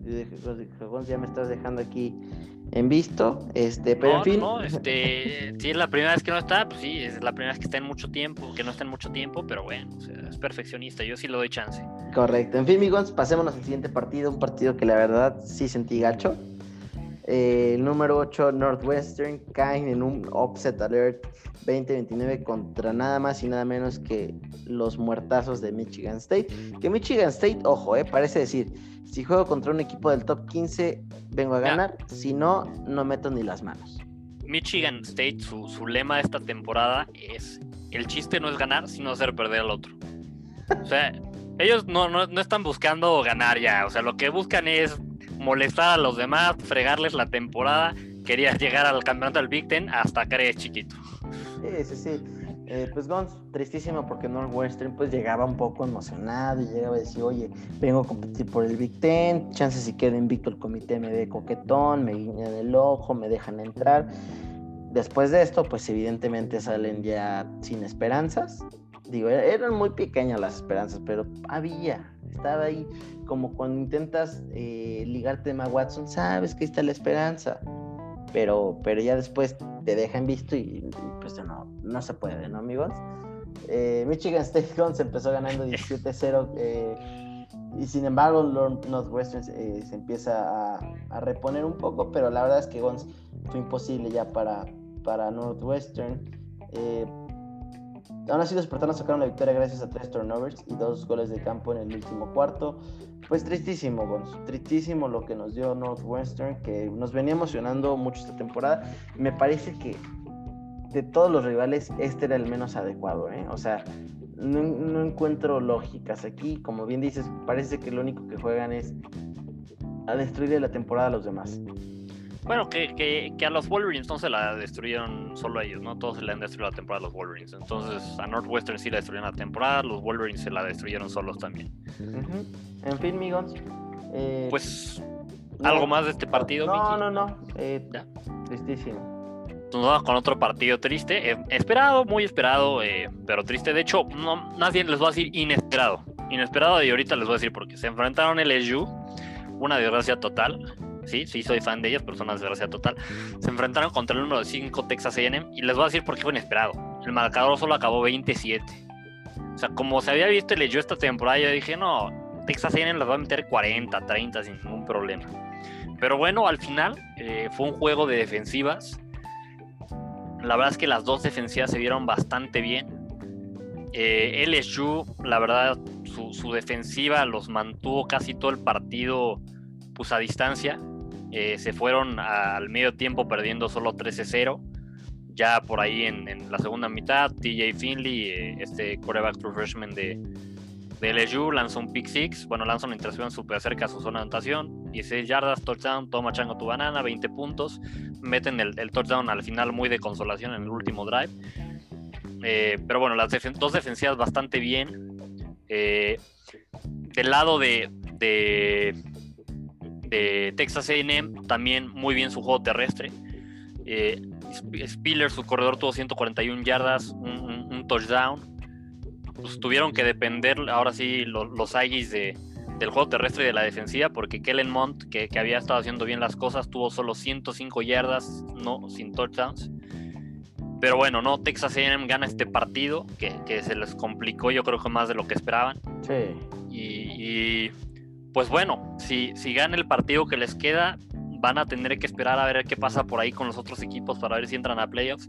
Gonz, ya me estás dejando aquí en visto, este, pero en fin. No, este, (laughs) si es la primera vez que no está, pues sí, es la primera vez que está en mucho tiempo, que no está en mucho tiempo, pero bueno, es perfeccionista, yo sí le doy chance. Correcto, en fin, amigos, pasémonos al siguiente partido, un partido que la verdad sí sentí gacho. Eh, el número 8, Northwestern, caen en un offset alert 2029 contra nada más y nada menos que los muertazos de Michigan State. Que Michigan State, ojo, eh, parece decir, si juego contra un equipo del top 15, vengo a ganar. Si no, no meto ni las manos. Michigan State, su, lema de esta temporada es: el chiste no es ganar, sino hacer perder al otro. O sea, ellos no, no, no están buscando ganar ya. O sea, lo que buscan es molestar a los demás, fregarles la temporada. Querías llegar al campeonato del Big Ten hasta que eres chiquito. Sí, sí, sí. Eh, pues Gons, tristísimo porque Northwestern pues llegaba un poco emocionado y llegaba a decir, oye, vengo a competir por el Big Ten, chances si queda invicto el comité me ve coquetón, me guiñan el ojo, me dejan entrar. Después de esto, pues evidentemente salen ya sin esperanzas. Digo, e-, eran muy pequeñas las esperanzas, pero había, estaba ahí como cuando intentas eh, ligarte a Watson, sabes que está la esperanza pero, pero ya después te dejan visto y, pues no, no se puede, ¿no, amigos? Eh, Michigan State (laughs) Guns empezó ganando 17-0 eh, y sin embargo Northwestern eh, se empieza a, reponer un poco, pero la verdad es que Guns fue imposible ya para, para Northwestern. Aún así, los espartanos sacaron la victoria gracias a tres turnovers y dos goles de campo en el último cuarto. Pues tristísimo. Tristísimo lo que nos dio Northwestern, que nos venía emocionando mucho esta temporada. Me parece que de todos los rivales, este era el menos adecuado, ¿eh? O sea, no, no encuentro lógicas aquí. Como bien dices, parece que lo único que juegan es a destruirle la temporada a los demás. Bueno, que, que, a los Wolverines no se la destruyeron solo ellos, ¿no? Todos se le han destruido la temporada a los Wolverines. Entonces a Northwestern sí la destruyeron la temporada, los Wolverines se la destruyeron solos también. En fin, amigos. Eh, pues, ¿algo más de este partido? No, no, no. Eh, tristísimo. Nos vamos con otro partido triste. Eh, esperado, muy esperado, pero triste. De hecho, no, nadie les va a decir inesperado. Inesperado y ahorita les voy a decir porque se enfrentaron el LSU. Una desgracia total sí, sí soy fan de ellos, pero son una desgracia total. Se enfrentaron contra el número 5 Texas A&M y les voy a decir por qué fue inesperado. El marcador solo acabó 27. O sea, como se había visto y leyó esta temporada, yo dije, no, Texas A&M les va a meter 40, 30 sin ningún problema. Pero bueno, al final eh, fue un juego de defensivas. La verdad es que las dos defensivas se vieron bastante bien. Eh, LSU, la verdad, su, su, defensiva los mantuvo casi todo el partido pues, a distancia. Eh, se fueron al medio tiempo perdiendo solo 13-0. Ya por ahí en, la segunda mitad, TJ Finley, eh, este coreback true freshman de, de LSU, lanzó un pick six, bueno, lanzó una intercepción súper cerca a su zona de anotación, 16 yardas, touchdown, toma chango tu banana, 20 puntos, meten el, touchdown al final muy de consolación en el último drive. Eh, pero bueno, las dos defensivas bastante bien. Del lado de, Texas AM, también muy bien su juego terrestre. Eh, Spiller, su corredor, tuvo 141 yardas, un touchdown pues, tuvieron que depender ahora sí los, los de, del juego terrestre y de la defensiva, porque Kellen Mont, que, había estado haciendo bien las cosas, tuvo solo 105 yardas, no sin touchdowns. Pero bueno, no, Texas AM gana este partido, que, se les complicó yo creo que más de lo que esperaban. Sí. Y, pues bueno, si, si gana el partido que les queda, van a tener que esperar a ver qué pasa por ahí con los otros equipos para ver si entran a playoffs.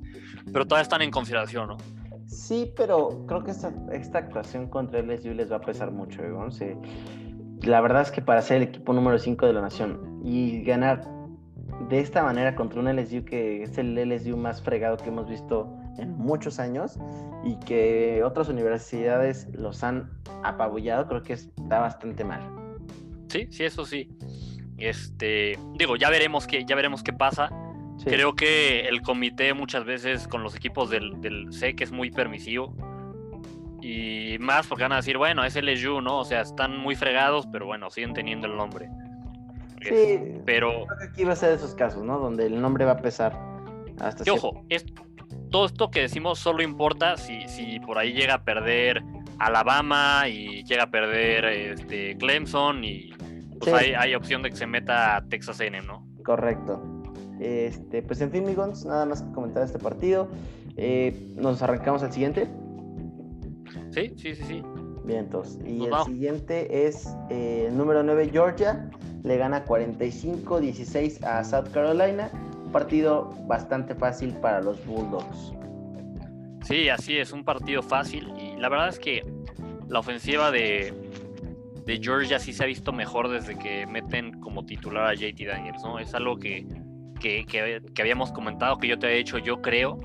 Pero todavía están en consideración, ¿no? Sí, pero creo que esta, esta actuación contra LSU les va a pesar mucho, ¿eh? La verdad es que para ser el equipo número 5 de la nación y ganar de esta manera contra un LSU que es el LSU más fregado que hemos visto en muchos años y que otras universidades los han apabullado, creo que está bastante mal. Sí, sí, eso sí. Este, digo, ya veremos qué, ya veremos qué pasa. Creo que el comité muchas veces con los equipos del, del SEC es muy permisivo. Y más porque van a decir, bueno, es LSU, ¿no? O sea, están muy fregados, pero bueno, siguen teniendo el nombre. Sí, pero... Creo que aquí va a ser de esos casos, ¿no? Donde el nombre va a pesar hasta... Y ojo, todo esto que decimos solo importa si, si por ahí llega a perder Alabama y llega a perder este, Clemson y pues hay, hay opción de que se meta Texas A&M, ¿no? Correcto. Este, pues en fin, Migons, nada más que comentar este partido. Eh, ¿Nos arrancamos al siguiente? Sí, sí, sí, sí. Bien, entonces. Y el siguiente es eh, el número 9, Georgia. Le gana 45-16 a South Carolina. Un partido bastante fácil para los Bulldogs. Sí, así es, un partido fácil. Y la verdad es que la ofensiva de, de Georgia sí se ha visto mejor desde que meten como titular a JT Daniels, ¿no? Es algo que que, habíamos comentado, que yo te había dicho, yo creo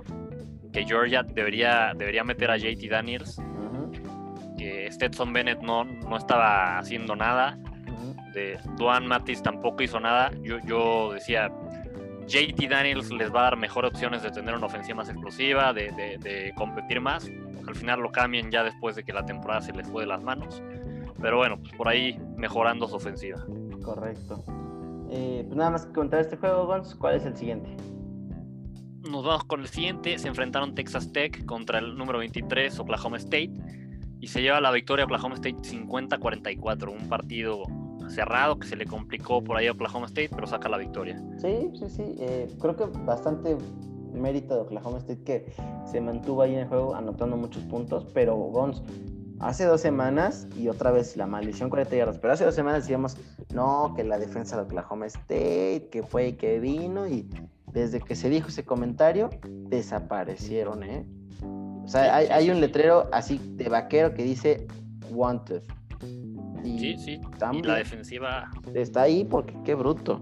que Georgia debería, debería meter a JT Daniels, que Stetson Bennett no, no estaba haciendo nada, de Duan Matis tampoco hizo nada, yo, yo decía, JT Daniels les va a dar mejor opciones de tener una ofensiva más explosiva, de, de, competir más, al final lo cambien ya después de que la temporada se les fue de las manos, pero bueno, pues por ahí mejorando su ofensiva. Correcto. Eh, pues nada más que contar este juego, Gons. ¿Cuál es el siguiente? Nos vamos con el siguiente. Se enfrentaron Texas Tech contra el número 23, Oklahoma State. Y se lleva la victoria Oklahoma State 50-44. Un partido cerrado que se le complicó por ahí a Oklahoma State, pero saca la victoria. Sí, sí, sí. Eh, creo que bastante mérito de Oklahoma State que se mantuvo ahí en el juego anotando muchos puntos, pero Gons, hace dos semanas, y otra vez la maldición 40 yardas, pero hace dos semanas decíamos, no, que la defensa de Oklahoma State, que fue y que vino, y desde que se dijo ese comentario, desaparecieron, ¿eh? O sea, hay, un letrero así de vaquero que dice Wanted. Sí, sí. Y la defensiva. Está ahí porque qué bruto.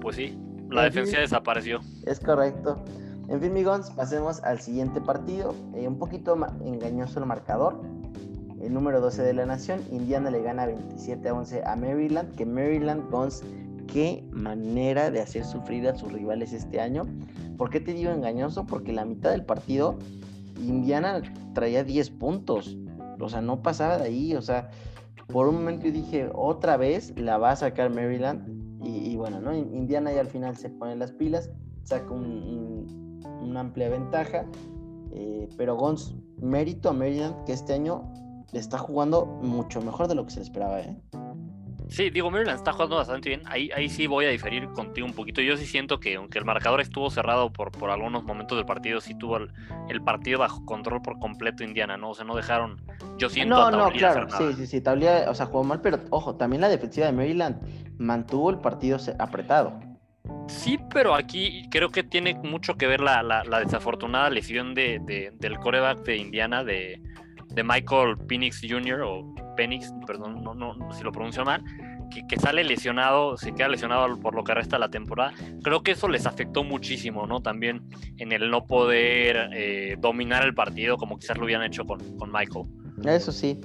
Pues sí, la defensa desapareció. Es correcto. En fin, migons, pasemos al siguiente partido. Eh, un poquito engañoso el marcador. El número 12 de la nación. Indiana le gana 27 a 11 a Maryland. Que Maryland, Gons, qué manera de hacer sufrir a sus rivales este año. ¿Por qué te digo engañoso? Porque la mitad del partido Indiana traía 10 puntos. O sea, no pasaba de ahí. O sea, por un momento yo dije, otra vez la va a sacar Maryland. Y, bueno, ¿no? Indiana ya al final se pone las pilas, saca un una amplia ventaja. Eh, pero Gons, mérito a Maryland que este año está jugando mucho mejor de lo que se esperaba. ¿eh? Sí, digo, Maryland está jugando bastante bien. Ahí, ahí sí voy a diferir contigo un poquito. Yo sí siento que aunque el marcador estuvo cerrado por, por algunos momentos del partido, sí tuvo el, partido bajo control por completo Indiana, ¿no? O sea, no dejaron, yo siento No, no, claro, sí, sí, sí, o sea, jugó mal, pero ojo, también la defensiva de Maryland mantuvo el partido apretado. Sí, pero aquí creo que tiene mucho que ver la, desafortunada lesión de, del coreback de Indiana, de, Michael Penix Jr. o Penix, perdón, no, no, si lo pronuncio mal, que, sale lesionado, se queda lesionado por lo que resta de la temporada. Creo que eso les afectó muchísimo, ¿no? También en el no poder eh, dominar el partido como quizás lo hubieran hecho con, con Michael. Eso sí.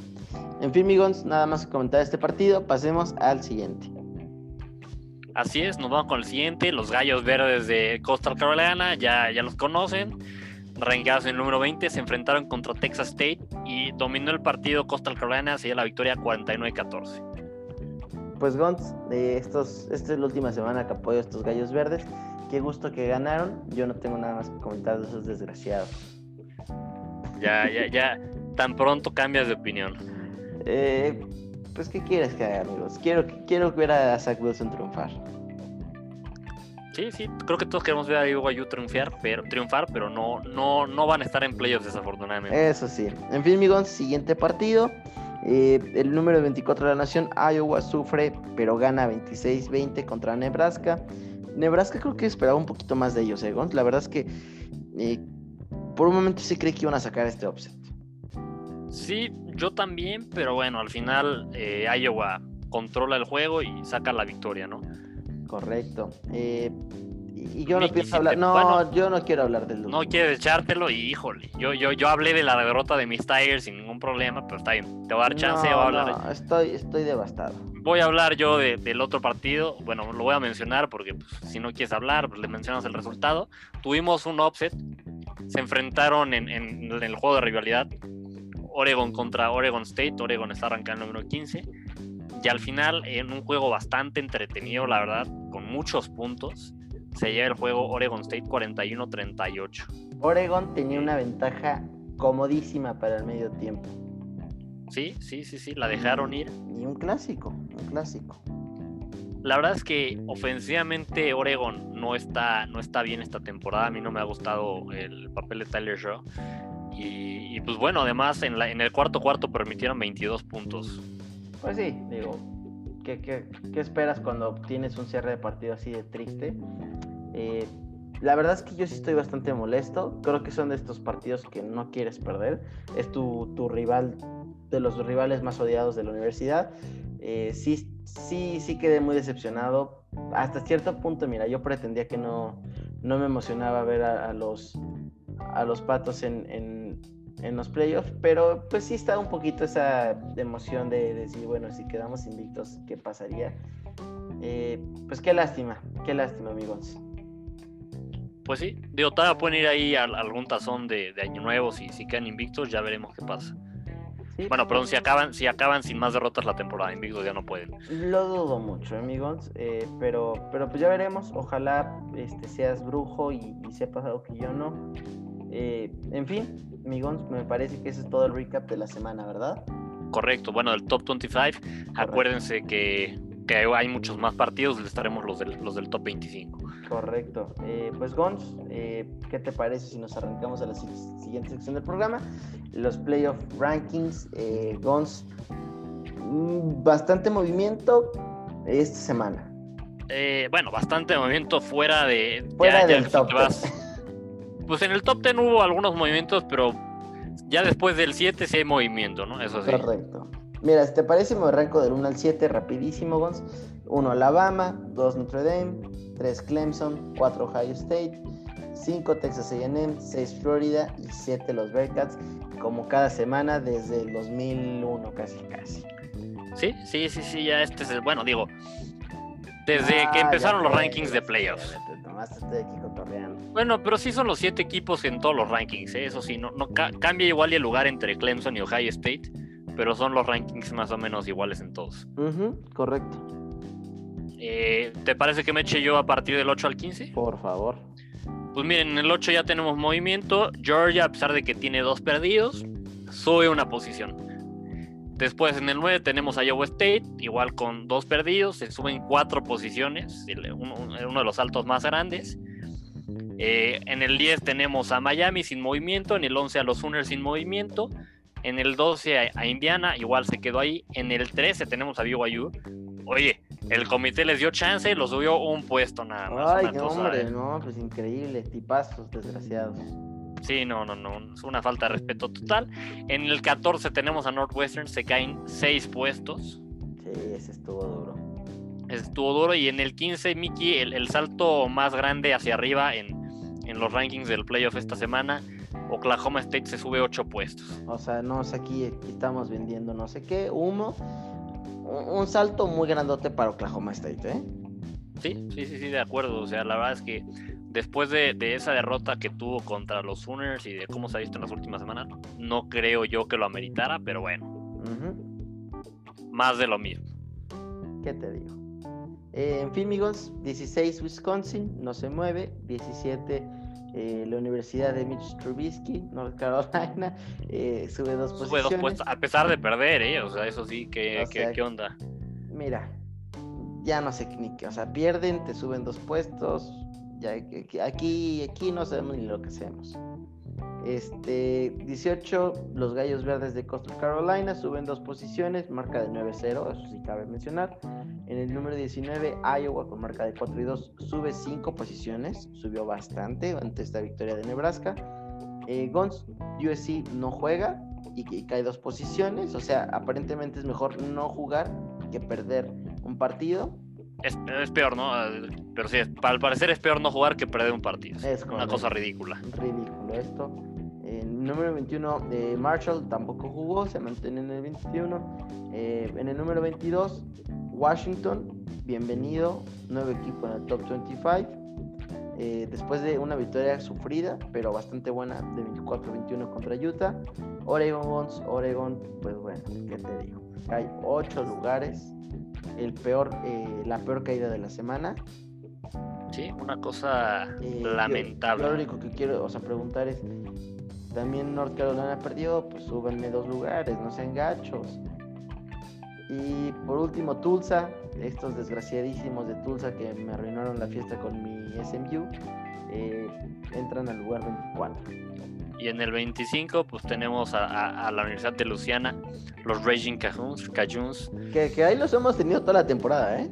En fin, amigos, nada más comentar este partido. Pasemos al siguiente. Así es, nos vamos con el siguiente. Los Gallos Verdes de Coastal Carolina, ya, ya los conocen. Rangados en el número 20, se enfrentaron contra Texas State y dominó el partido Coastal Carolina, sería la victoria 49-14. Pues Gons, estos, esta es la última semana que apoyo a estos Gallos Verdes. Qué gusto que ganaron. Yo no tengo nada más que comentar de esos desgraciados. Ya, ya, ya, tan pronto cambias de opinión. Eh, pues, ¿qué quieres que haga, amigos? Quiero, quiero ver a Zach Wilson triunfar. Sí, sí, creo que todos queremos ver a Ayu triunfar, pero, triunfar, pero no, no, no van a estar en playoffs desafortunadamente. Eso sí. En fin, amigos, siguiente partido. Eh, el número 24 de la nación, Iowa, sufre, pero gana 26-20 contra Nebraska. Nebraska creo que esperaba un poquito más de ellos, ¿eh, La verdad es que eh, por un momento sí creí que iban a sacar este offset. Sí, yo también, pero bueno, al final eh, Iowa controla el juego y saca la victoria, ¿no? Correcto. Eh, y yo no pienso hablar, no, yo no quiero hablar del No quieres echártelo y híjole, yo, yo, yo hablé de la derrota de mis Tigers sin ningún problema, pero está bien, te voy a dar chance, no, voy a hablar. No, estoy, estoy devastado. Voy a hablar yo del otro partido, bueno, lo voy a mencionar porque pues, si no quieres hablar, pues le mencionas el resultado. Tuvimos un offset, se enfrentaron en, en el juego de rivalidad, Oregon contra Oregon State, Oregon está arrancando el número 15. Y al final, en un juego bastante entretenido, la verdad, con muchos puntos, se lleva el juego Oregon State 41-38. Oregon tenía una ventaja comodísima para el medio tiempo. Sí, sí, sí, sí, la dejaron ir. Y un clásico, un clásico. La verdad es que ofensivamente Oregon no está, no está bien esta temporada. A mí no me ha gustado el papel de Tyler Shaw. Y, pues bueno, además en, la, en el cuarto cuarto permitieron 22 puntos. Pues sí, digo, ¿qué, qué, esperas cuando tienes un cierre de partido así de triste? Eh, la verdad es que yo sí estoy bastante molesto. Creo que son de estos partidos que no quieres perder. Es tu, tu rival, de los rivales más odiados de la universidad. Eh, sí, sí, sí quedé muy decepcionado. Hasta cierto punto, mira, yo pretendía que no, no me emocionaba ver a, los, a los patos en en los playoffs, pero pues sí está un poquito esa emoción de, decir, bueno, si quedamos invictos, ¿qué pasaría? Eh, pues qué lástima, qué lástima, amigos. Pues sí, digo, todavía pueden ir ahí a, algún tazón de, Año Nuevo, si, si quedan invictos, ya veremos qué pasa. bueno, perdón, si acaban, si acaban sin más derrotas la temporada, invictos ya no pueden. Lo dudo mucho, amigos, eh, pero, pero pues ya veremos. Ojalá este, seas brujo y, y sepas algo que yo no. Eh, en fin, amigos, me parece que ese es todo el recap de la semana, ¿verdad? Correcto, bueno, del top 25, acuérdense que, hay muchos más partidos, les estaremos los del, los del top 25. Correcto. Eh, pues Gons, eh, ¿qué te parece si nos arrancamos a la siguiente sección del programa? Los playoff rankings. Eh, Gons, mm, bastante movimiento esta semana. bueno, bastante movimiento fuera de... Fuera del top (laughs) pues en el top 10 hubo algunos movimientos, pero ya después del 7 sí hay movimiento, ¿no? Eso sí. Correcto. Mira, si te parece, me arranco del 1 al 7 rapidísimo, Gons. 1 Alabama, 2 Notre Dame, 3 Clemson, 4 Ohio State, 5 Texas A&M, 6 Florida y 7 los Bearcats, como cada semana desde el 2001 casi casi. Sí, sí, sí, sí, ya este es el, bueno, digo, desde que empezaron los rankings de playoffs. Bueno, pero sí son los siete equipos en todos los rankings, ¿eh? eso sí, no, no cambia igual el lugar entre Clemson y Ohio State, pero son los rankings más o menos iguales en todos. correcto. Eh, ¿Te parece que me eche yo a partir del 8 al 15? Por favor. Pues miren, en el 8 ya tenemos movimiento. Georgia, a pesar de que tiene dos perdidos, sube una posición. Después en el 9 tenemos a Iowa State, igual con dos perdidos, se suben cuatro posiciones, uno de los saltos más grandes. Eh, en el 10 tenemos a Miami sin movimiento, en el 11 a los Sooners sin movimiento, en el 12 a, Indiana, igual se quedó ahí, en el 13 tenemos a BYU. Oye, el comité les dio chance, los subió un puesto nada más. Ay, qué hombre, no, pues increíble, tipazos desgraciados. Sí, no, no, no, es una falta de respeto total. En el 14 tenemos a Northwestern, se caen 6 puestos. Sí, ese estuvo duro. Ese estuvo duro. Y en el 15, Mickey, el salto más grande hacia arriba en, en los rankings del playoff esta semana. Oklahoma State se sube ocho puestos. O sea, no sé, aquí, estamos vendiendo no sé qué, humo. Un, salto muy grandote para Oklahoma State, ¿eh? Sí, sí, sí, sí, de acuerdo. O sea, la verdad es que después de, esa derrota que tuvo contra los Sooners y de cómo se ha visto en las últimas semanas, no creo yo que lo ameritara, pero bueno. Más de lo mismo. ¿Qué te digo? Eh, en fin, amigos, 16 Wisconsin, no se mueve. 17 eh, la Universidad de Mitch Trubisky, North Carolina, (laughs) eh, sube dos posiciones. Sube dos puestos, a pesar de perder, ¿eh? O sea, eso sí, ¿qué, qué, onda? Mira, ya no sé ni qué, o sea, pierden, te suben dos puestos, ya aquí, aquí no sabemos ni lo que hacemos. Este, 18, los Gallos Verdes de Coastal Carolina suben dos posiciones, marca de 9-0, eso sí cabe mencionar. En el número 19, Iowa con marca de 4 y 2 sube 5 posiciones, subió bastante ante esta victoria de Nebraska. Eh, Guns, USC no juega y, cae dos posiciones, o sea, aparentemente es mejor no jugar que perder un partido. Es, peor, ¿no? Pero sí, al parecer es peor no jugar que perder un partido. Es una cosa ridícula. Ridículo esto número 21 de Marshall tampoco jugó, se mantiene en el 21. Eh, en el número 22, Washington, bienvenido, nuevo equipo en el top 25. Eh, después de una victoria sufrida, pero bastante buena, de 24-21 contra Utah. Oregon Oregon, pues bueno, ¿qué te digo? Hay 8 lugares, el peor, eh, la peor caída de la semana. Sí, una cosa lamentable. lo único que quiero o sea, preguntar es, también North Carolina perdió, pues súbenme dos lugares, no sean gachos. Y por último, Tulsa, estos desgraciadísimos de Tulsa que me arruinaron la fiesta con mi SMU, eh, entran al lugar 24. Y en el 25, pues tenemos a, la Universidad de Luciana, los Raging Cajuns. Cajuns. Que, que ahí los hemos tenido toda la temporada, ¿eh?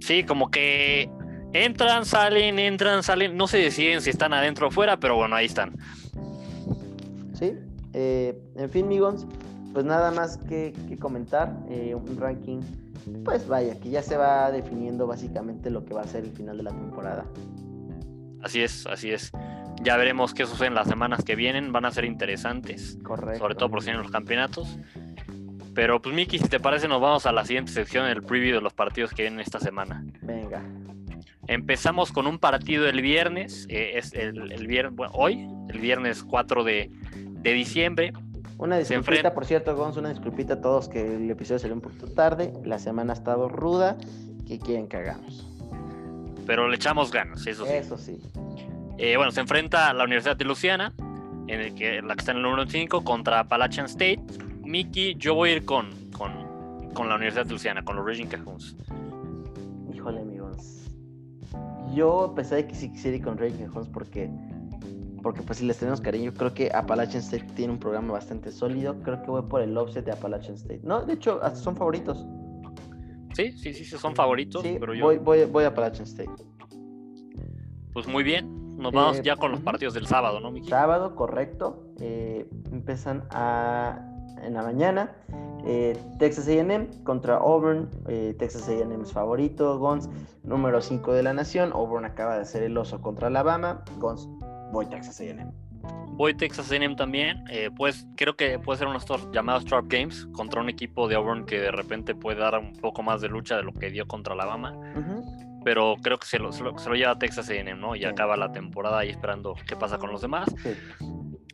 Sí, como que entran, salen, entran, salen. No se deciden si están adentro o fuera, pero bueno, ahí están. Eh, en fin, amigos, pues nada más que, comentar. Eh, un ranking, pues vaya, que ya se va definiendo básicamente lo que va a ser el final de la temporada. Así es, así es. Ya veremos qué sucede en las semanas que vienen. Van a ser interesantes. Correcto. Sobre todo por si en los campeonatos. Pero pues Miki, si te parece, nos vamos a la siguiente sección, el preview de los partidos que vienen esta semana. Venga. Empezamos con un partido el viernes, eh, es el, viernes, hoy, el viernes 4 de, de diciembre. Una disculpita, por cierto, Gonz, una disculpita a todos que el episodio salió un poquito tarde. La semana ha estado ruda. que quieren que hagamos? Pero le echamos ganas, eso sí. Eso sí. Eh, bueno, se enfrenta a la Universidad de Luciana, en el que, la que está en el número 5, contra Appalachian State. Miki, yo voy a ir con, con, la Universidad de Luciana, con los Raging Cajuns. Híjole, amigos. Yo de que sí quisiera ir con Raging Cajuns porque porque pues si les tenemos cariño, creo que Appalachian State tiene un programa bastante sólido. Creo que voy por el offset de Appalachian State. No, de hecho, hasta son favoritos. Sí, sí, sí, son favoritos. pero yo... voy, voy, voy a Appalachian State. Pues muy bien. Nos vamos eh, ya con los partidos del sábado, ¿no, Miki? Sábado, correcto. Eh, empiezan a, en la mañana. Eh, Texas AM contra Auburn. Texas AM es favorito. Gons, número 5 de la nación. Auburn acaba de hacer el oso contra Alabama. Gons voy Texas A&M. Voy Texas A&M también. Eh, pues creo que puede ser uno de estos llamados trap games contra un equipo de Auburn que de repente puede dar un poco más de lucha de lo que dio contra Alabama. Pero creo que se lo, se lo, lleva Texas A&M, ¿no? Y acaba la temporada ahí esperando qué pasa con los demás.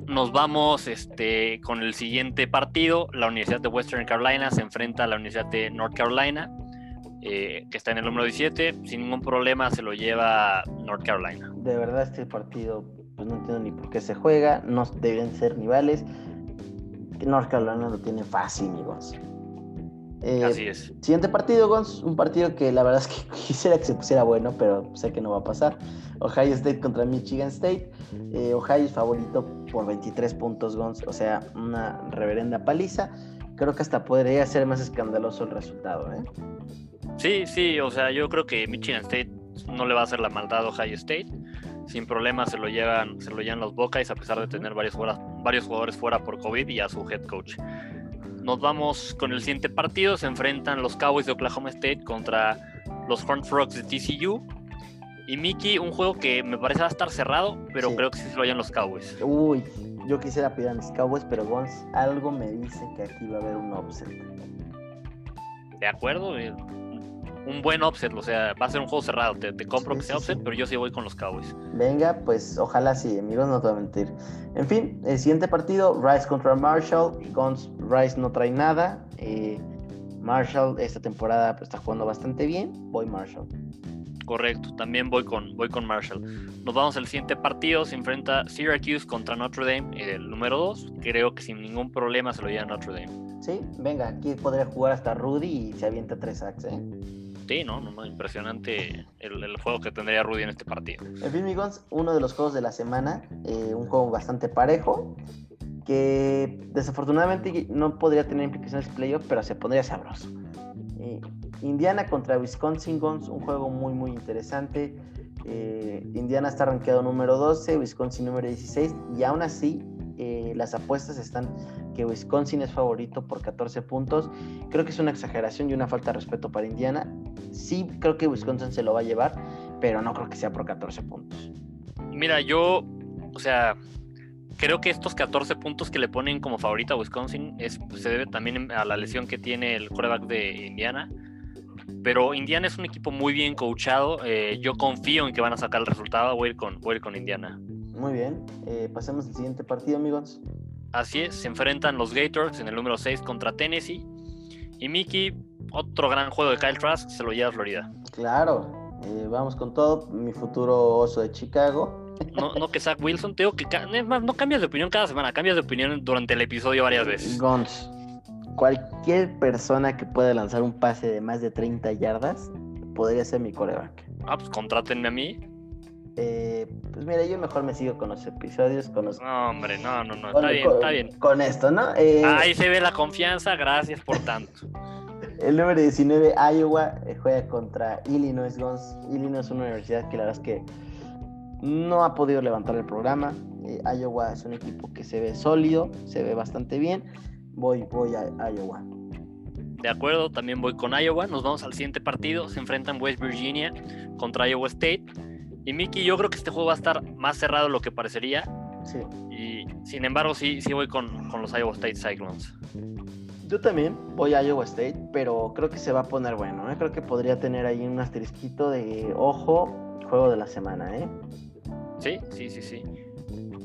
Nos vamos este, con el siguiente partido. La Universidad de Western Carolina se enfrenta a la Universidad de North Carolina. Eh, que está en el número 17, sin ningún problema se lo lleva North Carolina. De verdad este partido pues no entiendo ni por qué se juega, no deben ser rivales. North Carolina lo tiene fácil, amigos. Eh, Así es. Siguiente partido, Gons, un partido que la verdad es que (laughs) quisiera que se pusiera bueno, pero sé que no va a pasar. Ohio State contra Michigan State. Eh, Ohio es favorito por 23 puntos, Gons, o sea, una reverenda paliza. Creo que hasta podría ser más escandaloso el resultado, ¿eh? Sí, sí, o sea, yo creo que Michigan State no le va a hacer la maldad a Ohio State sin problema se lo llevan, se lo llevan los Buckeyes a pesar de tener varios, varios jugadores fuera por COVID y a su head coach. Nos vamos con el siguiente partido. Se enfrentan los Cowboys de Oklahoma State contra los Horned Frogs de TCU. Y Mickey, un juego que me parece va a estar cerrado, pero creo que sí se lo llevan los Cowboys. Uy, yo quisiera pedir a mis Cowboys, pero Gons, algo me dice que aquí va a haber un offset. De acuerdo, eh, un buen offset, o sea, va a ser un juego cerrado. Te, compro que sea offset, pero yo sí voy con los Cowboys. Venga, pues ojalá sí, amigos, no te voy a mentir. En fin, el siguiente partido, Rice contra Marshall. Guns, Rice no trae nada. Eh, Marshall esta temporada pues, está jugando bastante bien. Voy Marshall. Correcto, también voy con, voy con Marshall. Nos vamos al siguiente partido, se enfrenta Syracuse contra Notre Dame, el número 2. Creo que sin ningún problema se lo lleva Notre Dame. Sí, venga, aquí podría jugar hasta Rudy y se avienta tres sacks, ¿eh? Sí, no, no, impresionante el, juego que tendría Rudy en este partido. En fin, amigos, uno de los juegos de la semana, eh, un juego bastante parejo, que desafortunadamente no podría tener implicaciones playoff, pero se pondría sabroso. Eh, Indiana contra Wisconsin Guns, un juego muy muy interesante. Eh, Indiana está rankeado número 12, Wisconsin número 16 y aún así las apuestas están que Wisconsin es favorito por 14 puntos. Creo que es una exageración y una falta de respeto para Indiana. Sí, creo que Wisconsin se lo va a llevar, pero no creo que sea por 14 puntos. Mira, yo, o sea, creo que estos 14 puntos que le ponen como favorito a Wisconsin es, se debe también a la lesión que tiene el quarterback de Indiana. Pero Indiana es un equipo muy bien coachado. Eh, yo confío en que van a sacar el resultado. Voy a ir con, voy con Indiana. Muy bien. Eh, pasemos al siguiente partido, amigos. Así es, se enfrentan los Gators en el número 6 contra Tennessee. Y Mickey, otro gran juego de Kyle Trask, se lo lleva a Florida. Claro, eh, vamos con todo. Mi futuro oso de Chicago. No, no que Zach Wilson, te digo que no cambias de opinión cada semana, cambias de opinión durante el episodio varias veces. Gons, cualquier persona que pueda lanzar un pase de más de 30 yardas podría ser mi coreback. Ah, pues contrátenme a mí. Eh, pues mira, yo mejor me sigo con los episodios, con los... No, hombre, no, no, no, está bien, está bien. Con esto, ¿no? Eh, Ahí se ve la confianza, gracias por tanto. El número 19, Iowa, eh, juega contra Illinois Guns. Illinois es una universidad que la verdad es que no ha podido levantar el programa. Iowa es un equipo que se ve sólido, se ve bastante bien. Voy, voy a Iowa. De acuerdo, también voy con Iowa. Nos vamos al siguiente partido. Se enfrentan West Virginia contra Iowa State. Y Miki, yo creo que este juego va a estar más cerrado de lo que parecería. Sí. Y sin embargo, sí, sí voy con, los Iowa State Cyclones. Yo también voy a Iowa State, pero creo que se va a poner bueno. ¿eh? Creo que podría tener ahí un asterisquito de ojo, juego de la semana. ¿eh? Sí, sí, sí, sí.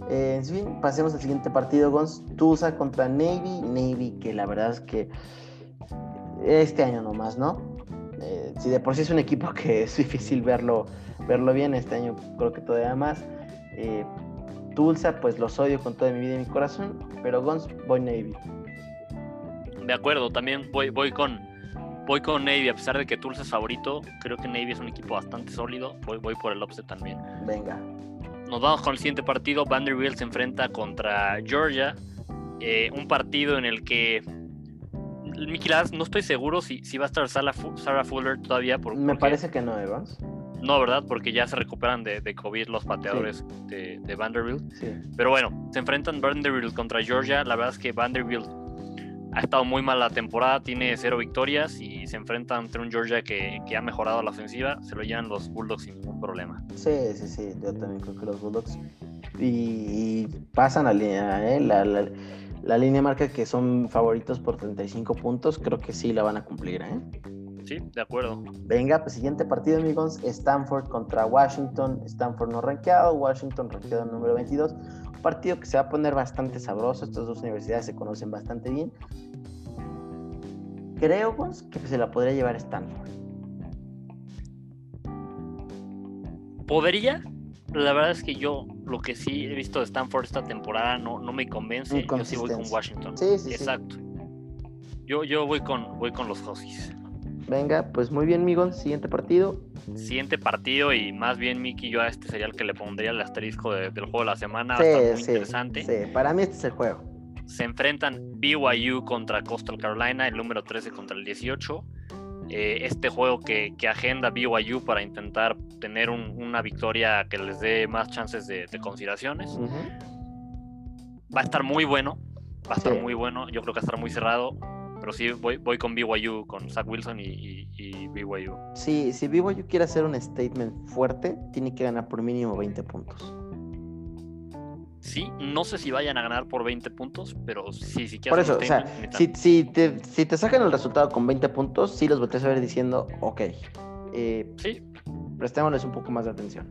Eh, en fin, pasemos al siguiente partido, Gons. Tulsa contra Navy. Navy, que la verdad es que este año nomás, ¿no? Eh, si de por sí es un equipo que es difícil verlo verlo bien. Este año creo que todavía más. Eh, Tulsa, pues los odio con toda mi vida y mi corazón, pero Guns, voy Navy. De acuerdo, también voy, voy con voy con Navy, a pesar de que Tulsa es favorito, creo que Navy es un equipo bastante sólido, voy, voy por el offset también. Venga. Nos vamos con el siguiente partido, Vanderbilt se enfrenta contra Georgia, eh, un partido en el que Mickey no estoy seguro si, si va a estar Sarah, Fuller todavía. Por, Me parece que no, Evans. No, ¿verdad? Porque ya se recuperan de, COVID los pateadores de, Vanderbilt. Pero bueno, se enfrentan Vanderbilt contra Georgia. La verdad es que Vanderbilt ha estado muy mal la temporada, tiene cero victorias y se enfrentan ante un Georgia que, ha mejorado la ofensiva. Se lo llevan los Bulldogs sin ningún problema. Sí, sí, sí. Yo también creo que los Bulldogs. Y, pasan la línea, ¿eh? La, la, línea marca que son favoritos por 35 puntos. Creo que sí la van a cumplir, ¿eh? Sí, de acuerdo. Venga, pues siguiente partido, amigos. Stanford contra Washington. Stanford no rankeado, Washington rankeado número 22. Un partido que se va a poner bastante sabroso. Estas dos universidades se conocen bastante bien. Creo pues, que se la podría llevar Stanford. ¿Podría? La verdad es que yo lo que sí he visto de Stanford esta temporada no, no me convence. Yo sí voy con Washington. Sí, sí, Exacto. Yo, yo voy con voy con los Huskies. Venga, pues muy bien, Migón. Siguiente partido. Siguiente partido y más bien, Miki, yo a este sería el que le pondría el asterisco del juego de la semana. Sí, muy interesante. Sí, para mí este es el juego. Se enfrentan BYU contra Coastal Carolina, el número 13 contra el 18. Eh, este juego que, agenda BYU para intentar tener una victoria que les dé más chances de, consideraciones. Va a estar muy bueno. Va a estar muy bueno. Yo creo que va a estar muy cerrado pero sí voy, voy con BYU, con Zach Wilson y, BYU. Sí, si BYU quiere hacer un statement fuerte, tiene que ganar por mínimo 20 puntos. Sí, no sé si vayan a ganar por 20 puntos, pero sí, si Por eso, o sea, si, si, te, si te sacan el resultado con 20 puntos, sí los volteas a ver diciendo, ok, eh, sí. prestémosles un poco más de atención.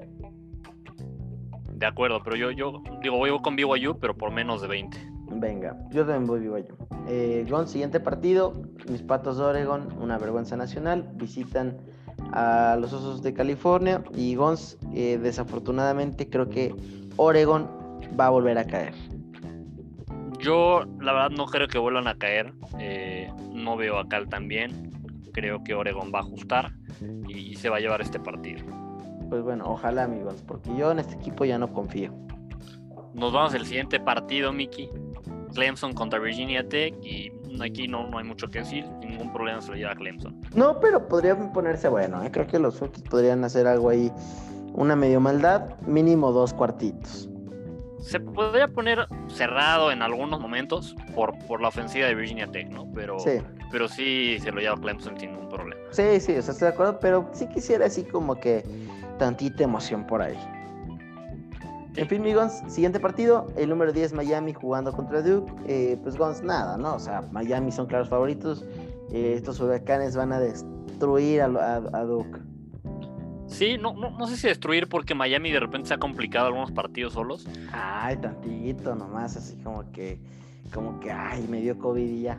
De acuerdo, pero yo, yo digo, voy con BYU, pero por menos de 20. Venga, yo también voy BYU. Eh, Gon, siguiente partido, mis patos de Oregon, una vergüenza nacional, visitan a los Osos de California y Gons, eh, desafortunadamente creo que Oregon va a volver a caer. Yo la verdad no creo que vuelvan a caer, eh, no veo a Cal tan bien, creo que Oregon va a ajustar y, se va a llevar este partido. Pues bueno, ojalá amigos, porque yo en este equipo ya no confío. Nos vamos al siguiente partido, Mickey. Clemson contra Virginia Tech y aquí no, no hay mucho que decir, ningún problema se lo lleva Clemson. No, pero podría ponerse bueno, ¿eh? creo que los Fox podrían hacer algo ahí, una medio maldad, mínimo dos cuartitos. Se podría poner cerrado en algunos momentos por, por la ofensiva de Virginia Tech, ¿no? Pero sí. pero sí se lo lleva Clemson sin ningún problema. Sí, sí, o sea, estoy de acuerdo, pero sí quisiera así como que tantita emoción por ahí. En fin, mi Gons, siguiente partido, el número 10 Miami jugando contra Duke. Eh, pues Gons, nada, ¿no? O sea, Miami son claros favoritos. Eh, estos huracanes van a destruir a, Duke. Sí, no, no, no, sé si destruir porque Miami de repente se ha complicado algunos partidos solos. Ay, tantito nomás, así como que, como que, ay, me dio COVID y ya.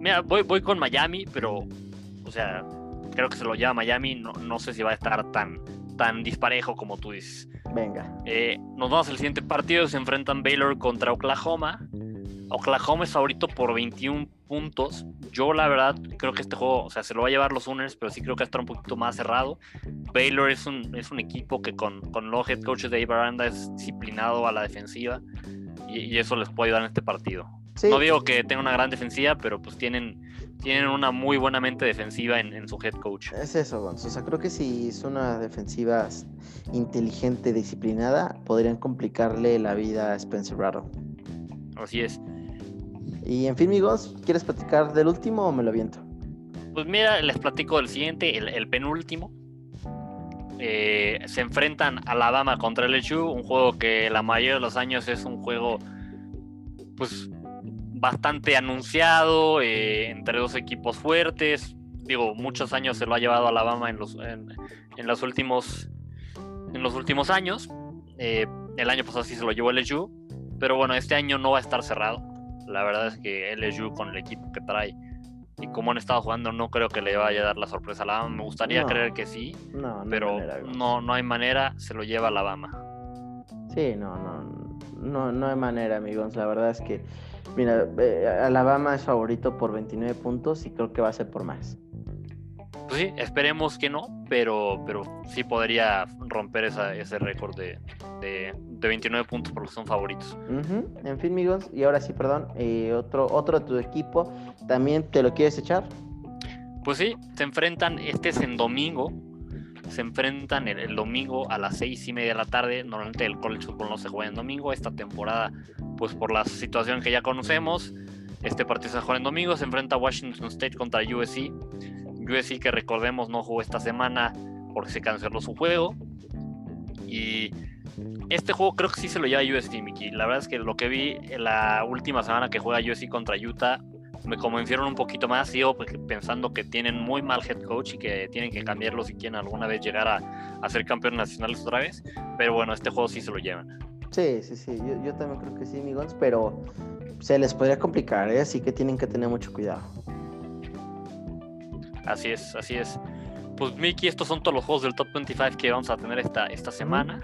Mira, voy, voy con Miami, pero, o sea, creo que se lo lleva Miami. No, no sé si va a estar tan, tan disparejo como tú dices. Venga. Eh, nos vamos al siguiente partido. Se enfrentan Baylor contra Oklahoma. Oklahoma es favorito por 21 puntos. Yo, la verdad, creo que este juego, o sea, se lo va a llevar los Sooners, pero sí creo que estar un poquito más cerrado. Baylor es un, es un equipo que con, con los head coaches de Ibaranda es disciplinado a la defensiva y, eso les puede ayudar en este partido. No digo que tenga una gran defensiva, pero pues tienen tienen una muy buena mente defensiva en, su head coach. Es eso, Gonzo. O sea, creo que si es una defensiva inteligente, disciplinada, podrían complicarle la vida a Spencer Rattle. Así es. Y en fin, amigos, ¿quieres platicar del último o me lo aviento? Pues mira, les platico del siguiente, el, penúltimo. Eh, se enfrentan Alabama contra LSU, un juego que la mayoría de los años es un juego pues bastante anunciado, eh, entre dos equipos fuertes. Digo, muchos años se lo ha llevado Alabama en los, en, los, últimos, en los últimos años. Eh, el año pasado sí se lo llevó LSU, pero bueno, este año no va a estar cerrado. La verdad es que LSU con el equipo que trae y como han estado jugando, no creo que le vaya a dar la sorpresa a Alabama. Me gustaría creer que sí, pero no, no hay manera, se lo lleva Alabama. Sí, no, no, no, no hay manera, amigos. La verdad es que Mira, eh, Alabama es favorito por 29 puntos y creo que va a ser por más. Pues sí, esperemos que no, pero, pero sí podría romper ese récord de, 29 puntos porque son favoritos. En fin, amigos, y ahora sí, perdón, eh, otro, otro de tu equipo, ¿también te lo quieres echar? Pues sí, se enfrentan, este es en domingo, se enfrentan el, domingo a las seis y media de la tarde. Normalmente el college football no se juega en domingo. Esta temporada, pues por la situación que ya conocemos, este partido se juega en domingo. Se enfrenta Washington State contra USC. USC que recordemos no jugó esta semana porque se canceló su juego. Y este juego creo que sí se lo lleva USC, Mickey. La verdad es que lo que vi en la última semana que juega USC contra Utah me convencieron un poquito más, sigo pensando que tienen muy mal head coach y que tienen que cambiarlo si quieren alguna vez llegar a, ser campeones nacionales otra vez. Pero bueno, este juego sí se lo llevan. Sí, sí, sí, yo, también creo que sí, amigos, pero se les podría complicar, ¿eh? así que tienen que tener mucho cuidado. Así es, así es. Pues Miki, estos son todos los juegos del Top 25 que vamos a tener esta, esta semana.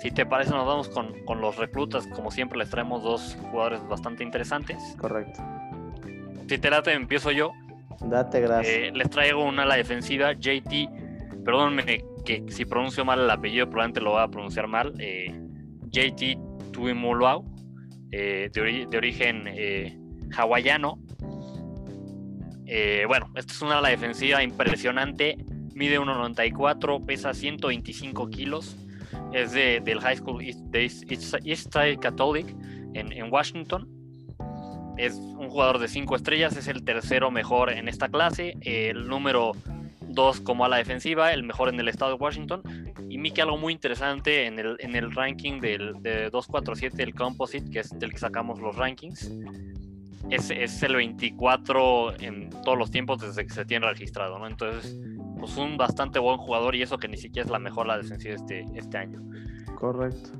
Si te parece, nos vamos con, con los reclutas. Como siempre, les traemos dos jugadores bastante interesantes. Correcto. Si te late, empiezo yo. Date gracias. Eh, les traigo una a la defensiva, JT. Perdónenme que si pronuncio mal el apellido, probablemente lo va a pronunciar mal. Eh, JT Tuimuluau, eh, de, origen eh, hawaiano. bueno, esta es una a la defensiva impresionante. Mide 1,94, pesa 125 kilos. Es de, del High School de East, Side Catholic en, en Washington es un jugador de 5 estrellas, es el tercero mejor en esta clase, el número 2 como a la defensiva, el mejor en el estado de Washington, y Miki, algo muy interesante en el, en el ranking del, de 247 del Composite, que es del que sacamos los rankings, es, es, el 24 en todos los tiempos desde que se tiene registrado, ¿no? Entonces, pues un bastante buen jugador y eso que ni siquiera es la mejor la defensiva este, este año. Correcto.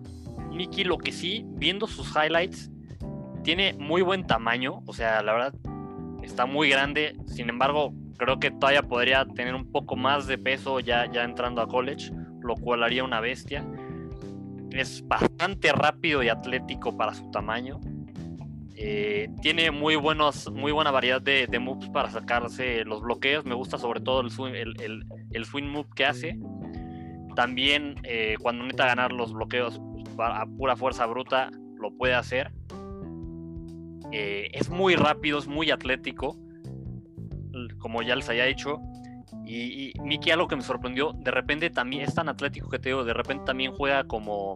Miki, lo que sí, viendo sus highlights, tiene muy buen tamaño, o sea, la verdad, está muy grande, sin embargo, creo que todavía podría tener un poco más de peso ya, ya entrando a college, lo cual haría una bestia. Es bastante rápido y atlético para su tamaño. Eh, tiene muy, buenos, muy buena variedad de, moves para sacarse los bloqueos. Me gusta sobre todo el swing, move que hace. También eh, cuando necesita ganar los bloqueos a pura fuerza bruta, lo puede hacer. Eh, es muy rápido, es muy atlético, como ya les había dicho. Y, y Miki, algo que me sorprendió, de repente también es tan atlético que te digo, de repente también juega como,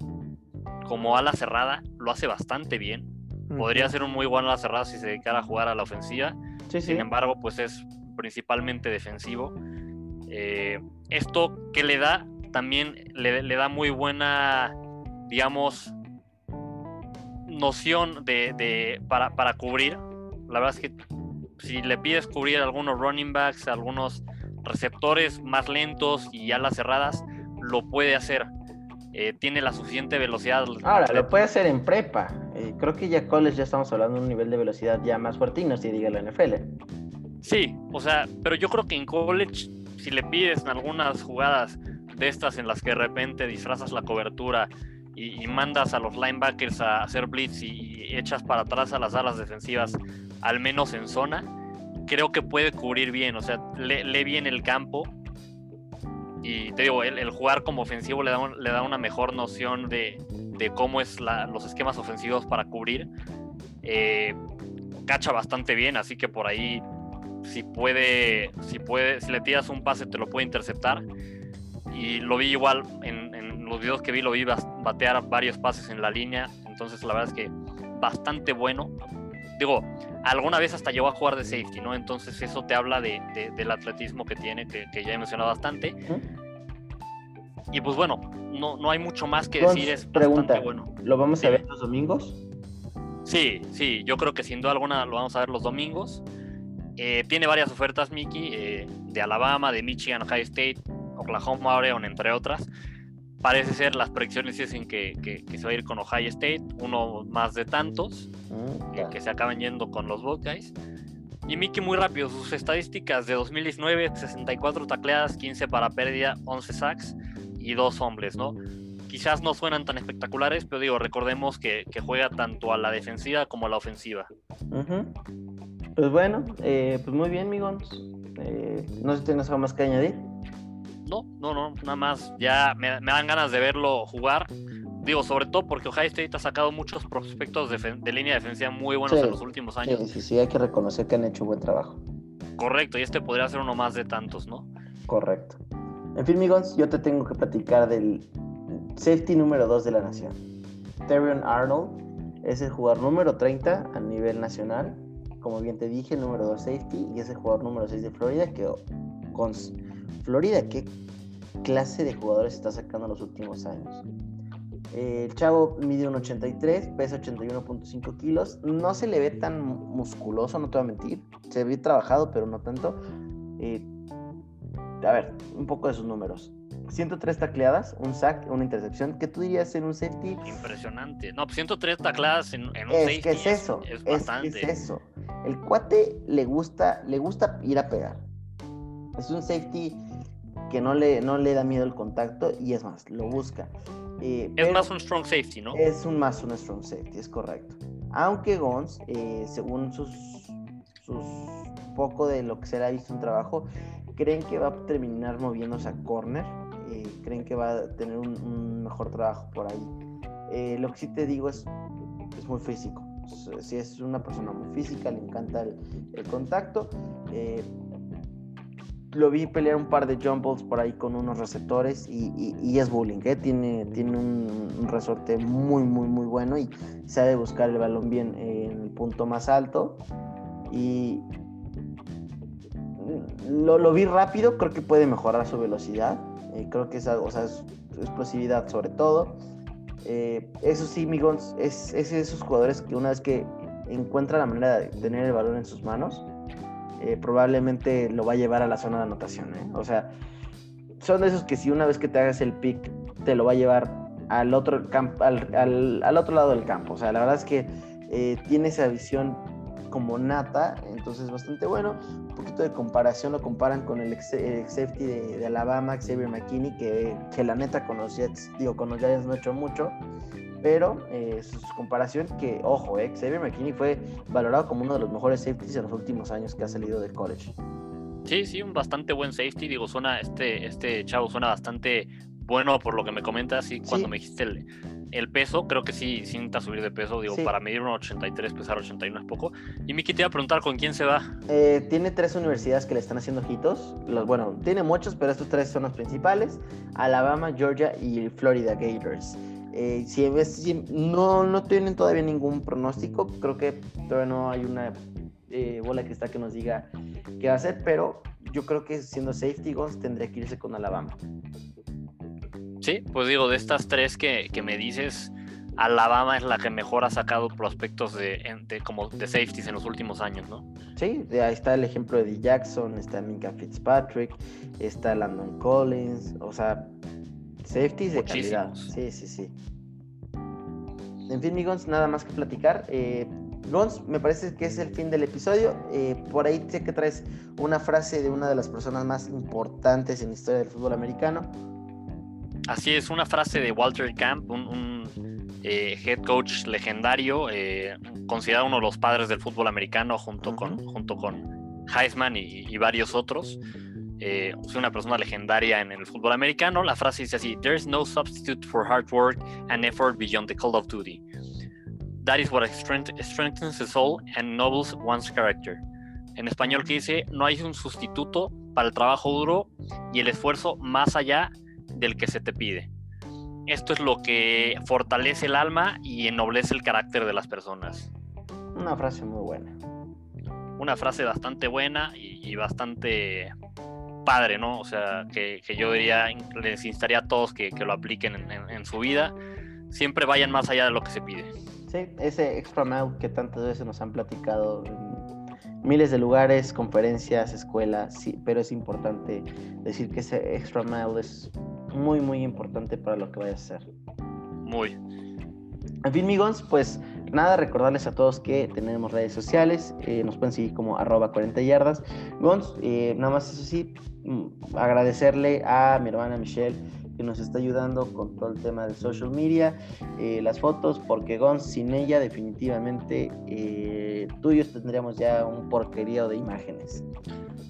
como ala cerrada, lo hace bastante bien Podría ser un muy bueno a la cerrada si se dedicara a jugar a la ofensiva. Sin embargo, pues es principalmente defensivo. Eh, esto que le da, también le, da muy buena, digamos, noción de, para, para, cubrir. La verdad es que si le pides cubrir algunos running backs, algunos receptores más lentos y alas cerradas, lo puede hacer. Eh, tiene la suficiente velocidad. Ahora, lo puede hacer en prepa. Eh, creo que ya college ya estamos hablando de un nivel de velocidad ya más fuerte y no se diga la NFL. Sí, o sea, pero yo creo que en college, si le pides en algunas jugadas de estas en las que de repente disfrazas la cobertura y, mandas a los linebackers a hacer blitz y, echas para atrás a las alas defensivas, al menos en zona, creo que puede cubrir bien, o sea, lee bien el campo y te digo, el, jugar como ofensivo le da, le da una mejor noción de, cómo es los esquemas ofensivos para cubrir. Eh, cacha bastante bien, así que por ahí si puede, si puede, si le tiras un pase te lo puede interceptar. Y lo vi igual en los videos que vi, lo vi batear varios pases en la línea. Entonces la verdad es que bastante bueno. Digo, alguna vez hasta llegó a jugar de safety, ¿no? Entonces eso te habla de, del atletismo que tiene, que, ya he mencionado bastante. Y pues bueno, no, no hay mucho más que decir, es pregunta, bueno. ¿Lo vamos a ver los domingos? Sí, sí, yo creo que sin duda alguna lo vamos a ver los domingos. Eh, tiene varias ofertas, Mickey, eh, de Alabama, de Michigan, Ohio State, Oklahoma, Oregon, entre otras. Parece ser, las predicciones dicen que, que, se va a ir con Ohio State, uno más de tantos, mm, que se acaban yendo con los Buckeyes. Y Mickey muy rápido, sus estadísticas de 2019, 64 tacleadas, 15 para pérdida, 11 sacks y dos hombres, ¿no? Quizás no suenan tan espectaculares, pero digo, recordemos que, juega tanto a la defensiva como a la ofensiva. Pues bueno, eh, pues muy bien, Migons. Eh, no sé si tienes algo más que añadir. No, no, no, nada más. Ya me, dan ganas de verlo jugar. Digo, sobre todo porque Ohio State ha sacado muchos prospectos de, línea defensiva muy buenos en los últimos años. Sí, sí, sí, hay que reconocer que han hecho buen trabajo. Correcto, y este podría ser uno más de tantos, ¿no? Correcto. En fin, amigos, yo te tengo que platicar del safety número 2 de la nación. Terrion Arnold es el jugador número 30 a nivel nacional. Como bien te dije, el número 2 safety y es el jugador número 6 de Florida que con Florida, ¿qué clase de jugadores está sacando en los últimos años? el chavo mide un 83, pesa 81.5 kilos. No se le ve tan musculoso, no te voy a mentir. Se ve trabajado, pero no tanto. Eh, a ver, un poco de sus números. 103 tacleadas, un sack, una intercepción. ¿Qué tú dirías en un safety? Impresionante. No, 103 pues tacleadas en, un es Que es eso. Es, bastante. Es, eso. El cuate le gusta, le gusta ir a pegar. Es un safety que no le, no le da miedo el contacto y es más, lo busca. Eh, es más un strong safety, ¿no? Es un más un strong safety, es correcto. Aunque Gons, eh, según sus, sus poco de lo que se le ha visto en trabajo, creen que va a terminar moviéndose a corner, eh, creen que va a tener un, mejor trabajo por ahí. lo que sí te digo es, es muy físico. Si es una persona muy física, le encanta el, el contacto lo vi pelear un par de jump por ahí con unos receptores y, es bullying, ¿eh? tiene, tiene un, resorte muy, muy, muy bueno y sabe buscar el balón bien en el punto más alto. Y lo, vi rápido, creo que puede mejorar su velocidad. Eh, creo que es o sea, explosividad sobre todo. Eh, eso sí, Migons, es, es esos jugadores que una vez que encuentra la manera de tener el balón en sus manos, eh, probablemente lo va a llevar a la zona de anotación. ¿eh? O sea, son de esos que si una vez que te hagas el pick, te lo va a llevar al otro, al, otro lado del campo. O sea, la verdad es que eh, tiene esa visión como nata, entonces bastante bueno. Un poquito de comparación, lo comparan con el, ex, safety de, Alabama, Xavier McKinney, que, que, la neta con los Jets, digo, con los Giants no ha hecho mucho, pero eh, su comparación que, ojo, eh, Xavier McKinney fue valorado como uno de los mejores safeties en los últimos años que ha salido del college. Sí, sí, un bastante buen safety, digo, suena, este, este chavo suena bastante bueno por lo que me comentas y cuando me dijiste el, el, peso, creo que sí, sí necesita subir de peso, digo, para medir un 83, pesar 81 es poco. Y Miki te iba a preguntar con quién se va. Eh, tiene tres universidades que le están haciendo ojitos, los, bueno, tiene muchos, pero estos tres son los principales, Alabama, Georgia y Florida Gators. Eh, si, no, no tienen todavía ningún pronóstico, creo que todavía no hay una eh, bola que está que nos diga qué va a hacer, pero yo creo que siendo safety guns tendría que irse con Alabama. Sí, pues digo, de estas tres que, me dices, Alabama es la que mejor ha sacado prospectos de, como de safeties en los últimos años, ¿no? Sí, ahí está el ejemplo de D. Jackson, está Minka Fitzpatrick, está Landon Collins, o sea, Safeties de calidad. Sí, sí, sí. En fin, mi Gons, nada más que platicar. Eh, Gons, me parece que es el fin del episodio. Eh, por ahí sé que traes una frase de una de las personas más importantes en la historia del fútbol americano. Así es, una frase de Walter Camp, un, eh, head coach legendario, eh, considerado uno de los padres del fútbol americano junto, con, junto con Heisman y, y varios otros eh, una persona legendaria en el fútbol americano. La frase dice así: There's no substitute for hard work and effort beyond the call of duty. That is what strengthens the soul and nobles one's character. En español que dice, no hay un sustituto para el trabajo duro y el esfuerzo más allá del que se te pide. Esto es lo que fortalece el alma y ennoblece el carácter de las personas. Una frase muy buena. Una frase bastante buena y bastante padre, ¿no? O sea, que, yo diría, les instaría a todos que, lo apliquen en, su vida. Siempre vayan más allá de lo que se pide. Sí, ese extra mile que tantas veces nos han platicado en miles de lugares, conferencias, escuelas, sí, pero es importante decir que ese extra mile es muy, muy importante para lo que vaya a hacer. Muy. En fin, amigos, pues nada, recordarles a todos que tenemos redes sociales, eh, nos pueden seguir como arroba 40 yardas. Gons, eh, nada más eso sí, mm, agradecerle a mi hermana Michelle que nos está ayudando con todo el tema de social media, eh, las fotos, porque Gons, sin ella definitivamente tú y yo tendríamos ya un porquerío de imágenes.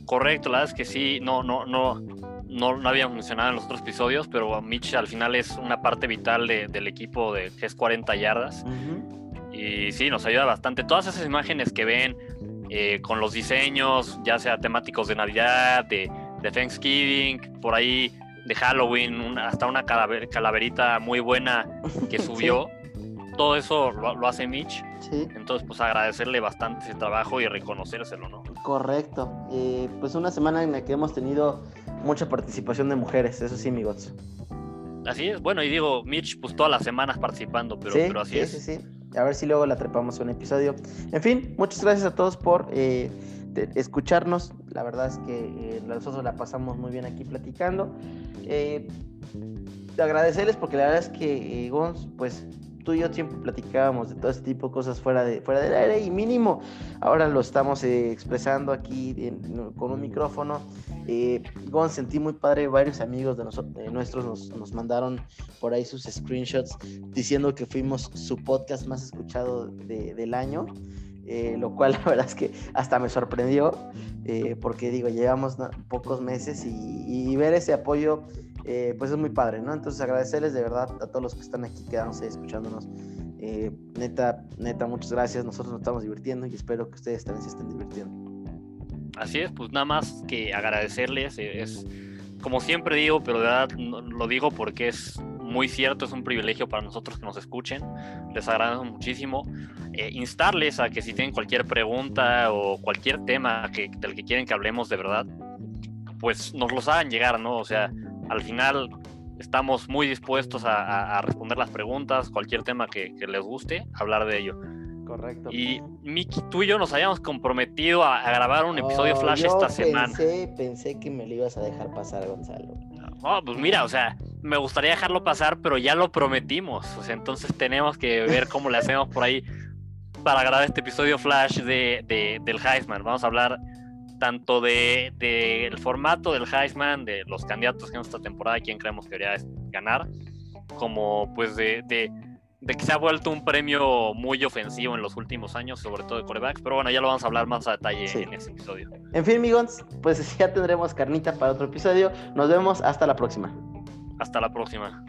Correcto, la verdad es que sí, no, no, no, no, no habíamos mencionado en los otros episodios, pero Mitch al final es una parte vital del equipo de que es 40 yardas. Y sí, nos ayuda bastante. Todas esas imágenes que ven eh, con los diseños, ya sea temáticos de Navidad, de, Thanksgiving, por ahí de Halloween, hasta una calaverita muy buena que (laughs) subió. Todo eso lo, hace Mitch. Sí. Entonces, pues agradecerle bastante ese trabajo y reconocérselo, ¿no? Correcto. Eh, pues una semana en la que hemos tenido mucha participación de mujeres, eso sí, amigos. Así es, bueno, y digo, Mitch, pues todas las semanas participando, pero, pero así es. Sí, sí, sí a ver si luego la trepamos un episodio. En fin, muchas gracias a todos por eh, escucharnos. La verdad es que eh, nosotros la pasamos muy bien aquí platicando. Eh, agradecerles porque la verdad es que Gons, pues tú y yo siempre platicábamos de todo este tipo de cosas fuera, de, fuera del aire y mínimo ahora lo estamos eh, expresando aquí con un micrófono. Eh, sentí muy padre, varios amigos de, nosotros, nuestros nos, mandaron por ahí sus screenshots diciendo que fuimos su podcast más escuchado del año. Eh, lo cual (laughs) la verdad es que hasta me sorprendió, eh, porque digo, llevamos pocos meses y, ver ese apoyo, eh, pues es muy padre, ¿no? Entonces agradecerles de verdad a todos los que están aquí quedándose escuchándonos. neta, neta, muchas gracias, nosotros nos estamos divirtiendo y espero que ustedes también se estén divirtiendo. Así es, pues nada más que agradecerles, es como siempre digo, pero de verdad lo digo porque es muy cierto, es un privilegio para nosotros que nos escuchen. Les agradezco muchísimo. Eh, instarles a que si tienen cualquier pregunta o cualquier tema que, del que quieren que hablemos de verdad, pues nos los hagan llegar, ¿no? O sea, al final estamos muy dispuestos a, responder las preguntas, cualquier tema que, les guste, hablar de ello. Correcto. Y Miki, tú y yo nos habíamos comprometido a, grabar un episodio oh, Flash esta semana. Pensé que me lo ibas a dejar pasar, Gonzalo. No, pues mira, o sea, me gustaría dejarlo pasar, pero ya lo prometimos. O sea, entonces tenemos que ver cómo le hacemos por ahí para grabar este episodio Flash de, del Heisman. Vamos a hablar tanto del de, formato del Heisman, de los candidatos que en esta temporada, quién creemos que debería ganar, como pues de, de, que se ha vuelto un premio muy ofensivo en los últimos años, sobre todo de corebacks. Pero bueno, ya lo vamos a hablar más a detalle en este episodio. En fin, amigos, pues ya tendremos carnita para otro episodio. Nos vemos hasta la próxima. Hasta la próxima.